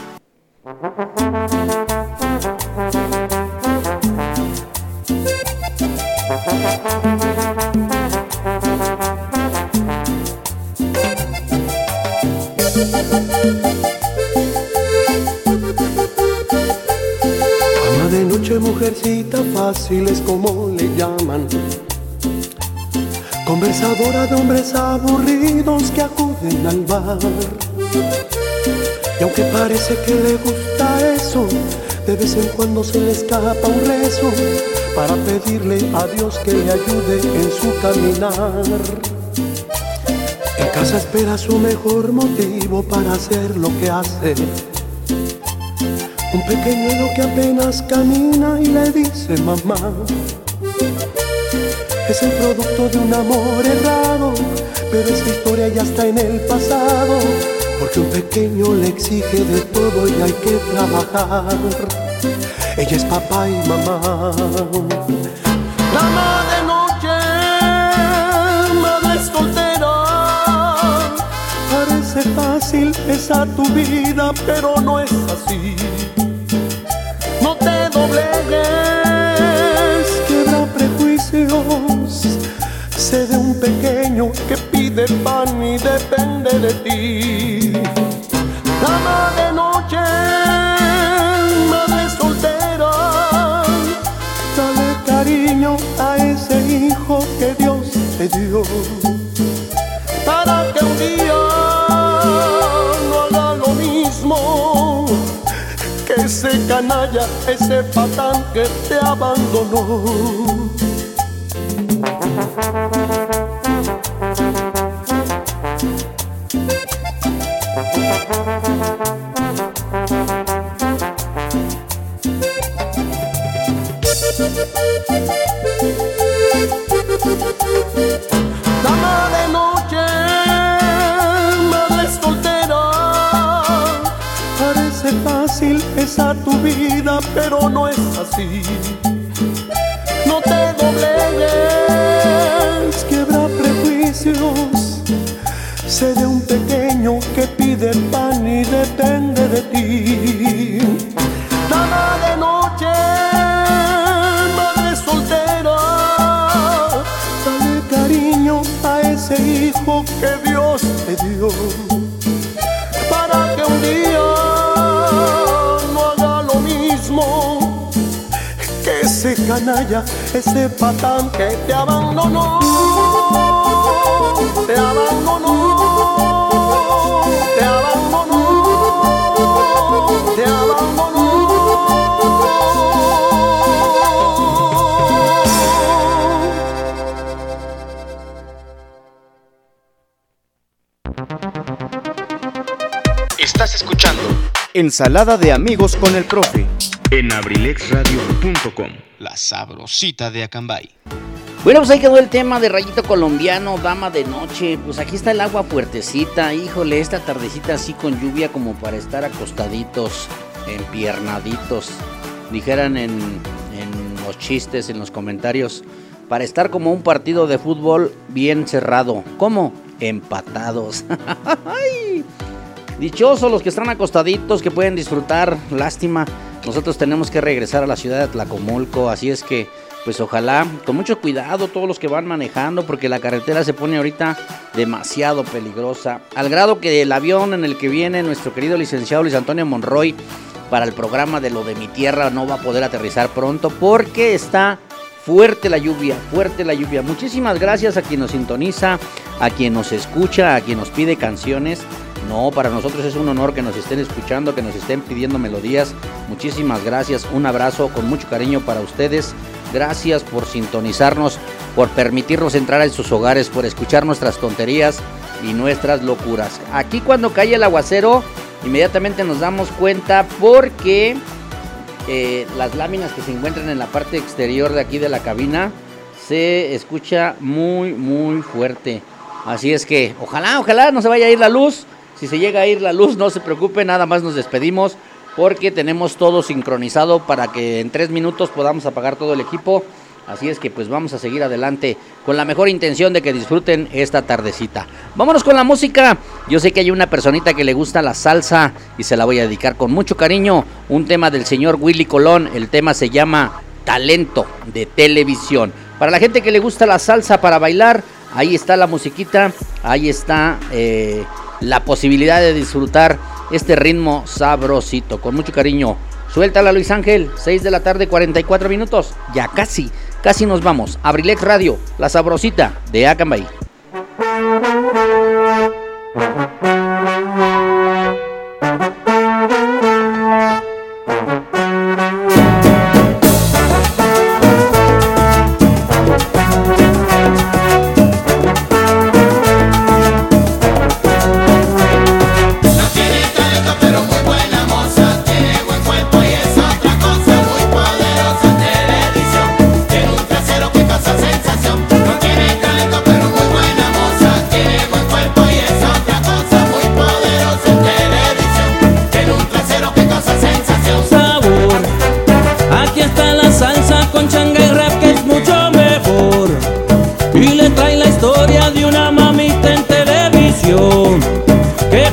Y aunque parece que le gusta eso, de vez en cuando se le escapa un rezo para pedirle a Dios que le ayude en su caminar. En casa espera su mejor motivo para hacer lo que hace. Un pequeñuelo que apenas camina y le dice mamá. Es el producto de un amor errado, pero esa historia ya está en el pasado. Porque un pequeño le exige de todo y hay que trabajar. Ella es papá y mamá. Dama de noche, madre soltera. Parece fácil esa tu vida, pero no es así. No te doblegues, quiebra prejuicios. De un pequeño que pide pan y depende de ti. Dama de noche, madre soltera, dale cariño a ese hijo que Dios te dio. Para que un día no haga lo mismo que ese canalla, ese patán que te abandonó. Ese patán que te abandonó. Te abandonó. Te abandonó. Te abandonó. Estás escuchando Ensalada de amigos con el profe En abrilexradio.com, sabrosita de Acambay. Bueno, pues ahí quedó el tema de Rayito Colombiano, Dama de Noche. Pues aquí está el agua fuertecita. Híjole, esta tardecita así con lluvia como para estar acostaditos, empiernaditos. Dijeran en, en los chistes, en los comentarios. Para estar como un partido de fútbol bien cerrado. ¿Cómo? Empatados. Dichosos los que están acostaditos, que pueden disfrutar. Lástima, nosotros tenemos que regresar a la ciudad de Tlacomulco. Así es que, pues ojalá, con mucho cuidado todos los que van manejando, porque la carretera se pone ahorita demasiado peligrosa. Al grado que el avión en el que viene nuestro querido licenciado Luis Antonio Monroy para el programa de lo de mi tierra no va a poder aterrizar pronto porque está fuerte la lluvia, fuerte la lluvia. Muchísimas gracias a quien nos sintoniza, a quien nos escucha, a quien nos pide canciones. No, para nosotros es un honor que nos estén escuchando, que nos estén pidiendo melodías. Muchísimas gracias, un abrazo con mucho cariño para ustedes. Gracias por sintonizarnos, por permitirnos entrar en sus hogares, por escuchar nuestras tonterías y nuestras locuras. Aquí cuando cae el aguacero, inmediatamente nos damos cuenta porque eh, las láminas que se encuentran en la parte exterior de aquí de la cabina se escucha muy, muy fuerte. Así es que ojalá, ojalá no se vaya a ir la luz. Si se llega a ir la luz, no se preocupe, nada más nos despedimos porque tenemos todo sincronizado para que en tres minutos podamos apagar todo el equipo. Así es que pues vamos a seguir adelante con la mejor intención de que disfruten esta tardecita. Vámonos con la música. Yo sé que hay una personita que le gusta la salsa y se la voy a dedicar con mucho cariño. Un tema del señor Willy Colón. El tema se llama Talento de Televisión. Para la gente que le gusta la salsa para bailar, ahí está la musiquita, ahí está eh, la posibilidad de disfrutar este ritmo sabrosito. Con mucho cariño. Suéltala Luis Ángel, 6 de la tarde, 44 minutos. Ya casi, casi nos vamos. Abrilex Radio, la sabrosita de Acambay.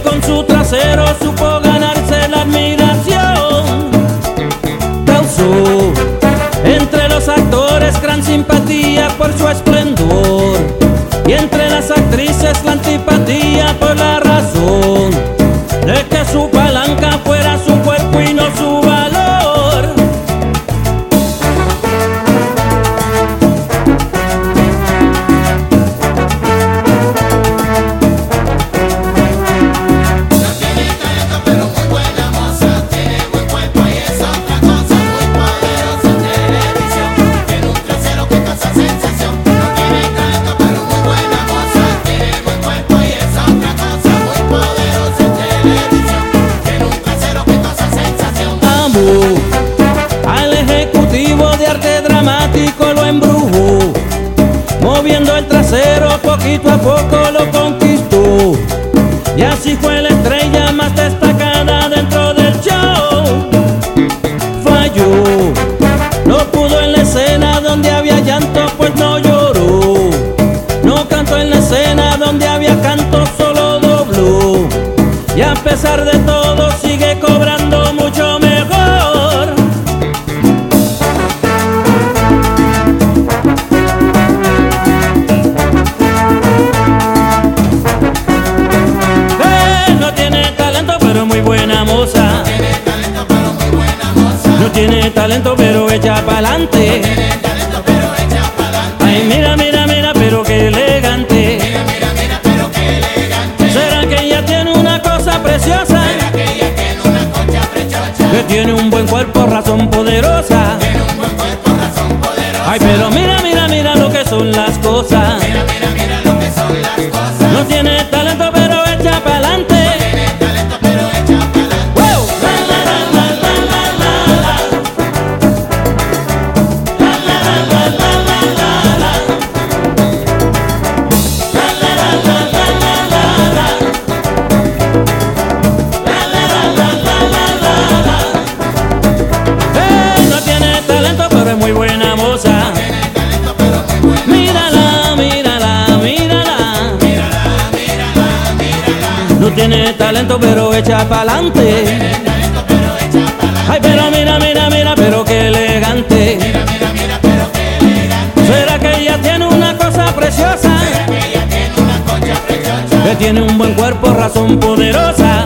Con su trasero supo ganarse la admiración. Causó entre los actores gran simpatía por su esplendor y entre las actrices la antipatía por la razón de que su palanca fuera la escena donde había canto, solo dobló. Y a pesar de todo sigue cobrando mucho mejor. No tiene talento pero muy buena moza. No tiene talento pero echa pa'lante. Cuerpo, razón talento, pero echa pa'lante. Ay, pero mira, mira, mira, pero qué elegante. ¿Será que ella tiene una cosa preciosa? Que tiene un buen cuerpo, razón poderosa.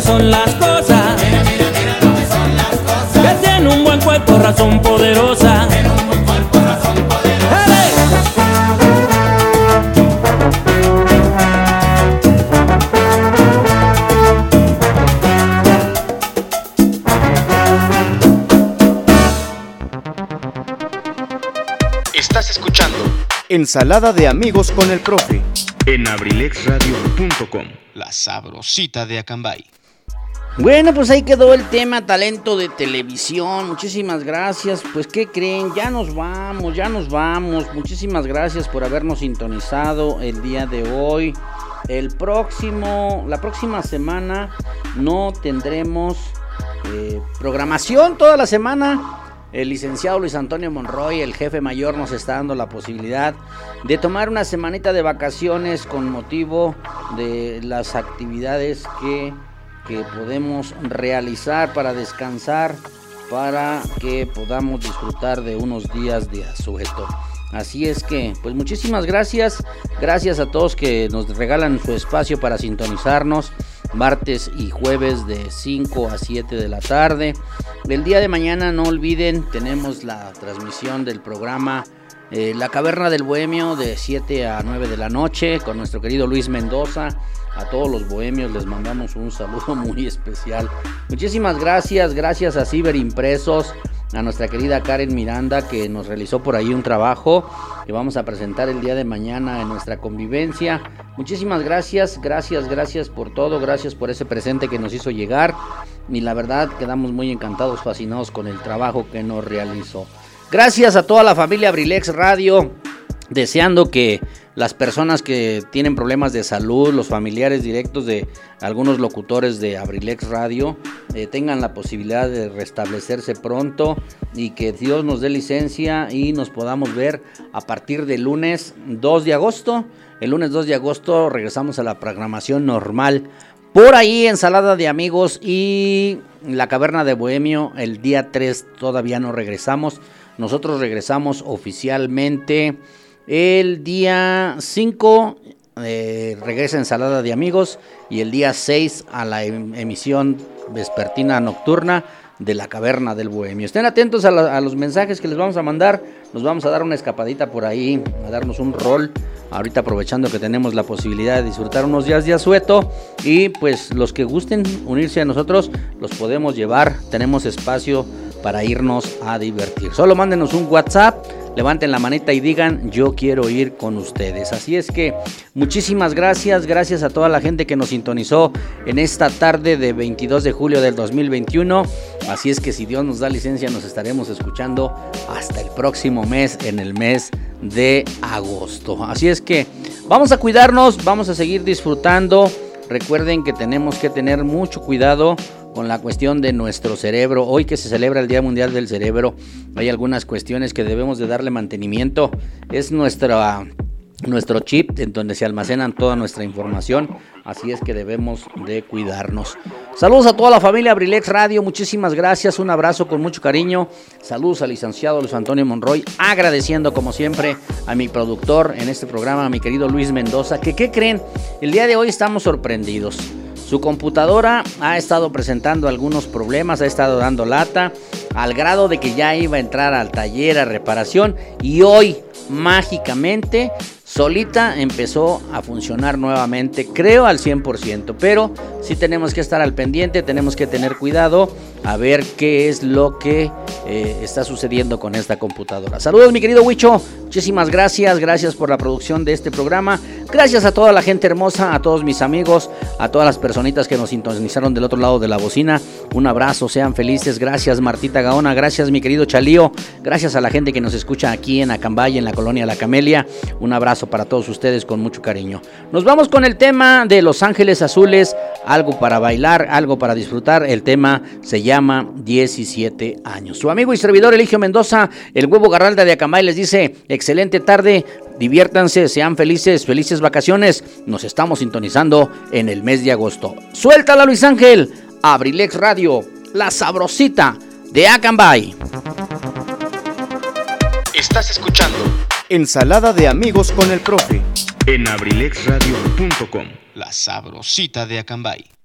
Lo que son las cosas. Que tiene un buen cuerpo, razón poderosa. ¡Ale! Estás escuchando Ensalada de amigos con el profe. En abrilexradio.com, la sabrosita de Acambay. Bueno, pues ahí quedó el tema talento de televisión. Muchísimas gracias. Pues, ¿qué creen? Ya nos vamos, ya nos vamos. Muchísimas gracias por habernos sintonizado el día de hoy. El próximo, la próxima semana no tendremos eh, programación toda la semana. El licenciado Luis Antonio Monroy, el jefe mayor, nos está dando la posibilidad de tomar una semanita de vacaciones con motivo de las actividades que, que podemos realizar para descansar, para que podamos disfrutar de unos días de asueto. Así es que, pues muchísimas gracias. Gracias a todos que nos regalan su espacio para sintonizarnos martes y jueves de 5 a 7 de la tarde. El día de mañana no olviden, tenemos la transmisión del programa eh, La Caverna del Bohemio de 7 a 9 de la noche con nuestro querido Luis Mendoza. A todos los bohemios les mandamos un saludo muy especial. Muchísimas gracias, gracias a Ciber Impresos, a nuestra querida Karen Miranda que nos realizó por ahí un trabajo que vamos a presentar el día de mañana en nuestra convivencia. Muchísimas gracias, gracias, gracias por todo, gracias por ese presente que nos hizo llegar y la verdad quedamos muy encantados, fascinados con el trabajo que nos realizó. Gracias a toda la familia Abrilex Radio, deseando que las personas que tienen problemas de salud, los familiares directos de algunos locutores de Abrilex Radio, eh, tengan la posibilidad de restablecerse pronto y que Dios nos dé licencia y nos podamos ver a partir del lunes 2 de agosto. El lunes 2 de agosto regresamos a la programación normal. Por ahí, ensalada de amigos y la caverna de Bohemio, el día 3 todavía no regresamos. Nosotros regresamos oficialmente el día 5 eh, regresa Ensalada de Amigos y el día 6 a la em- emisión vespertina nocturna de la Caverna del Bohemio. Estén atentos a, a los mensajes que les vamos a mandar. Nos vamos a dar una escapadita por ahí, a darnos un rol. Ahorita aprovechando que tenemos la posibilidad de disfrutar unos días de asueto. Y pues los que gusten unirse a nosotros, los podemos llevar. Tenemos espacio para irnos a divertir. Solo mándenos un WhatsApp levanten la manita y digan yo quiero ir con ustedes. Así es que muchísimas gracias, gracias a toda la gente que nos sintonizó en esta tarde de 22 de julio del 2021. Así es que si Dios nos da licencia nos estaremos escuchando hasta el próximo mes, en el mes de agosto. Así es que vamos a cuidarnos, vamos a seguir disfrutando. Recuerden que tenemos que tener mucho cuidado con la cuestión de nuestro cerebro. Hoy que se celebra el Día Mundial del Cerebro, hay algunas cuestiones que debemos de darle mantenimiento. Es nuestra nuestro chip en donde se almacenan toda nuestra información, así es que debemos de cuidarnos. Saludos a toda la familia Abrilex Radio, muchísimas gracias, un abrazo con mucho cariño. Saludos al licenciado Luis Antonio Monroy, agradeciendo como siempre a mi productor en este programa, a mi querido Luis Mendoza, que qué creen, el día de hoy estamos sorprendidos. Su computadora ha estado presentando algunos problemas, ha estado dando lata, al grado de que ya iba a entrar al taller a reparación y hoy mágicamente solita empezó a funcionar nuevamente, creo al 100%, pero sí tenemos que estar al pendiente, tenemos que tener cuidado a ver qué es lo que eh, está sucediendo con esta computadora. Saludos mi querido Huicho, muchísimas gracias, gracias por la producción de este programa, gracias a toda la gente hermosa, a todos mis amigos, a todas las personitas que nos sintonizaron del otro lado de la bocina, un abrazo, sean felices, gracias Martita Gaona, gracias mi querido Chalío, gracias a la gente que nos escucha aquí en Acambay, en la colonia La Camelia, un abrazo para todos ustedes con mucho cariño. Nos vamos con el tema de Los Ángeles Azules, algo para bailar, algo para disfrutar, el tema se llama 17 años. Su amigo y servidor Eligio Mendoza, el huevo Garralda de Acambay les dice, excelente tarde, diviértanse, sean felices, felices vacaciones, nos estamos sintonizando en el mes de agosto. Suéltala Luis Ángel, Abrilex Radio, la sabrosita de Acambay. Estás escuchando Ensalada de amigos con el profe. En abrilexradio.com, la sabrosita de Acambay.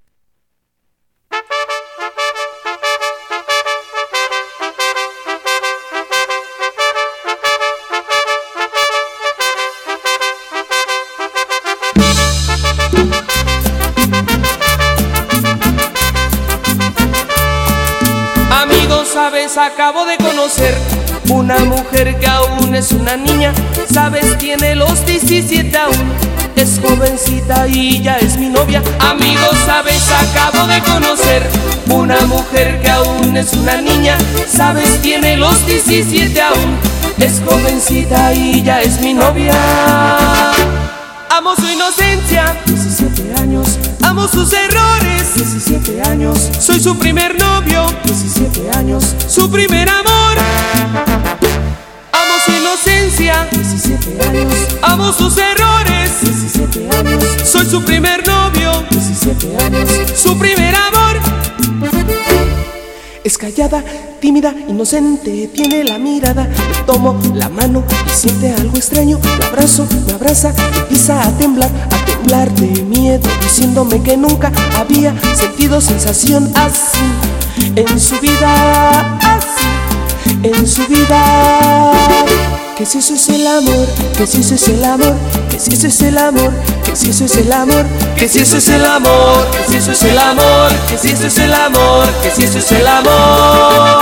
Sabes, acabo de conocer una mujer que aún es una niña, sabes, tiene los 17 aún. Es jovencita y ya es mi novia. Amigos, sabes, acabo de conocer una mujer que aún es una niña, sabes, tiene los 17 aún. Es jovencita y ya es mi novia. Amo su inocencia, 17 años. Amo sus errores, 17 años. Soy su primer novio, 17 años. Su primer amor. Amo su inocencia, 17 años. Amo sus errores, 17 años. Soy su primer novio, 17 años. Su primer amor. Es callada, tímida, inocente, tiene la mirada. Le tomo la mano y siente algo extraño. La abrazo, me abraza, empieza a temblar, a temblar de miedo, diciéndome que nunca había sentido sensación así en su vida, así en su vida. Que si eso es el amor, que si eso es el amor, que si eso es el amor, que si eso es el amor, que si eso es el amor, que si eso es el amor, que si eso es el amor, que si eso es el amor.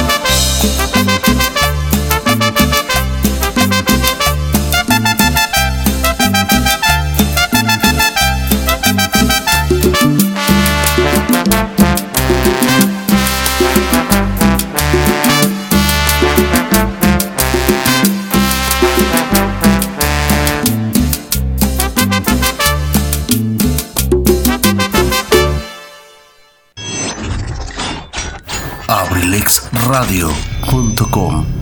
abrilexradio.com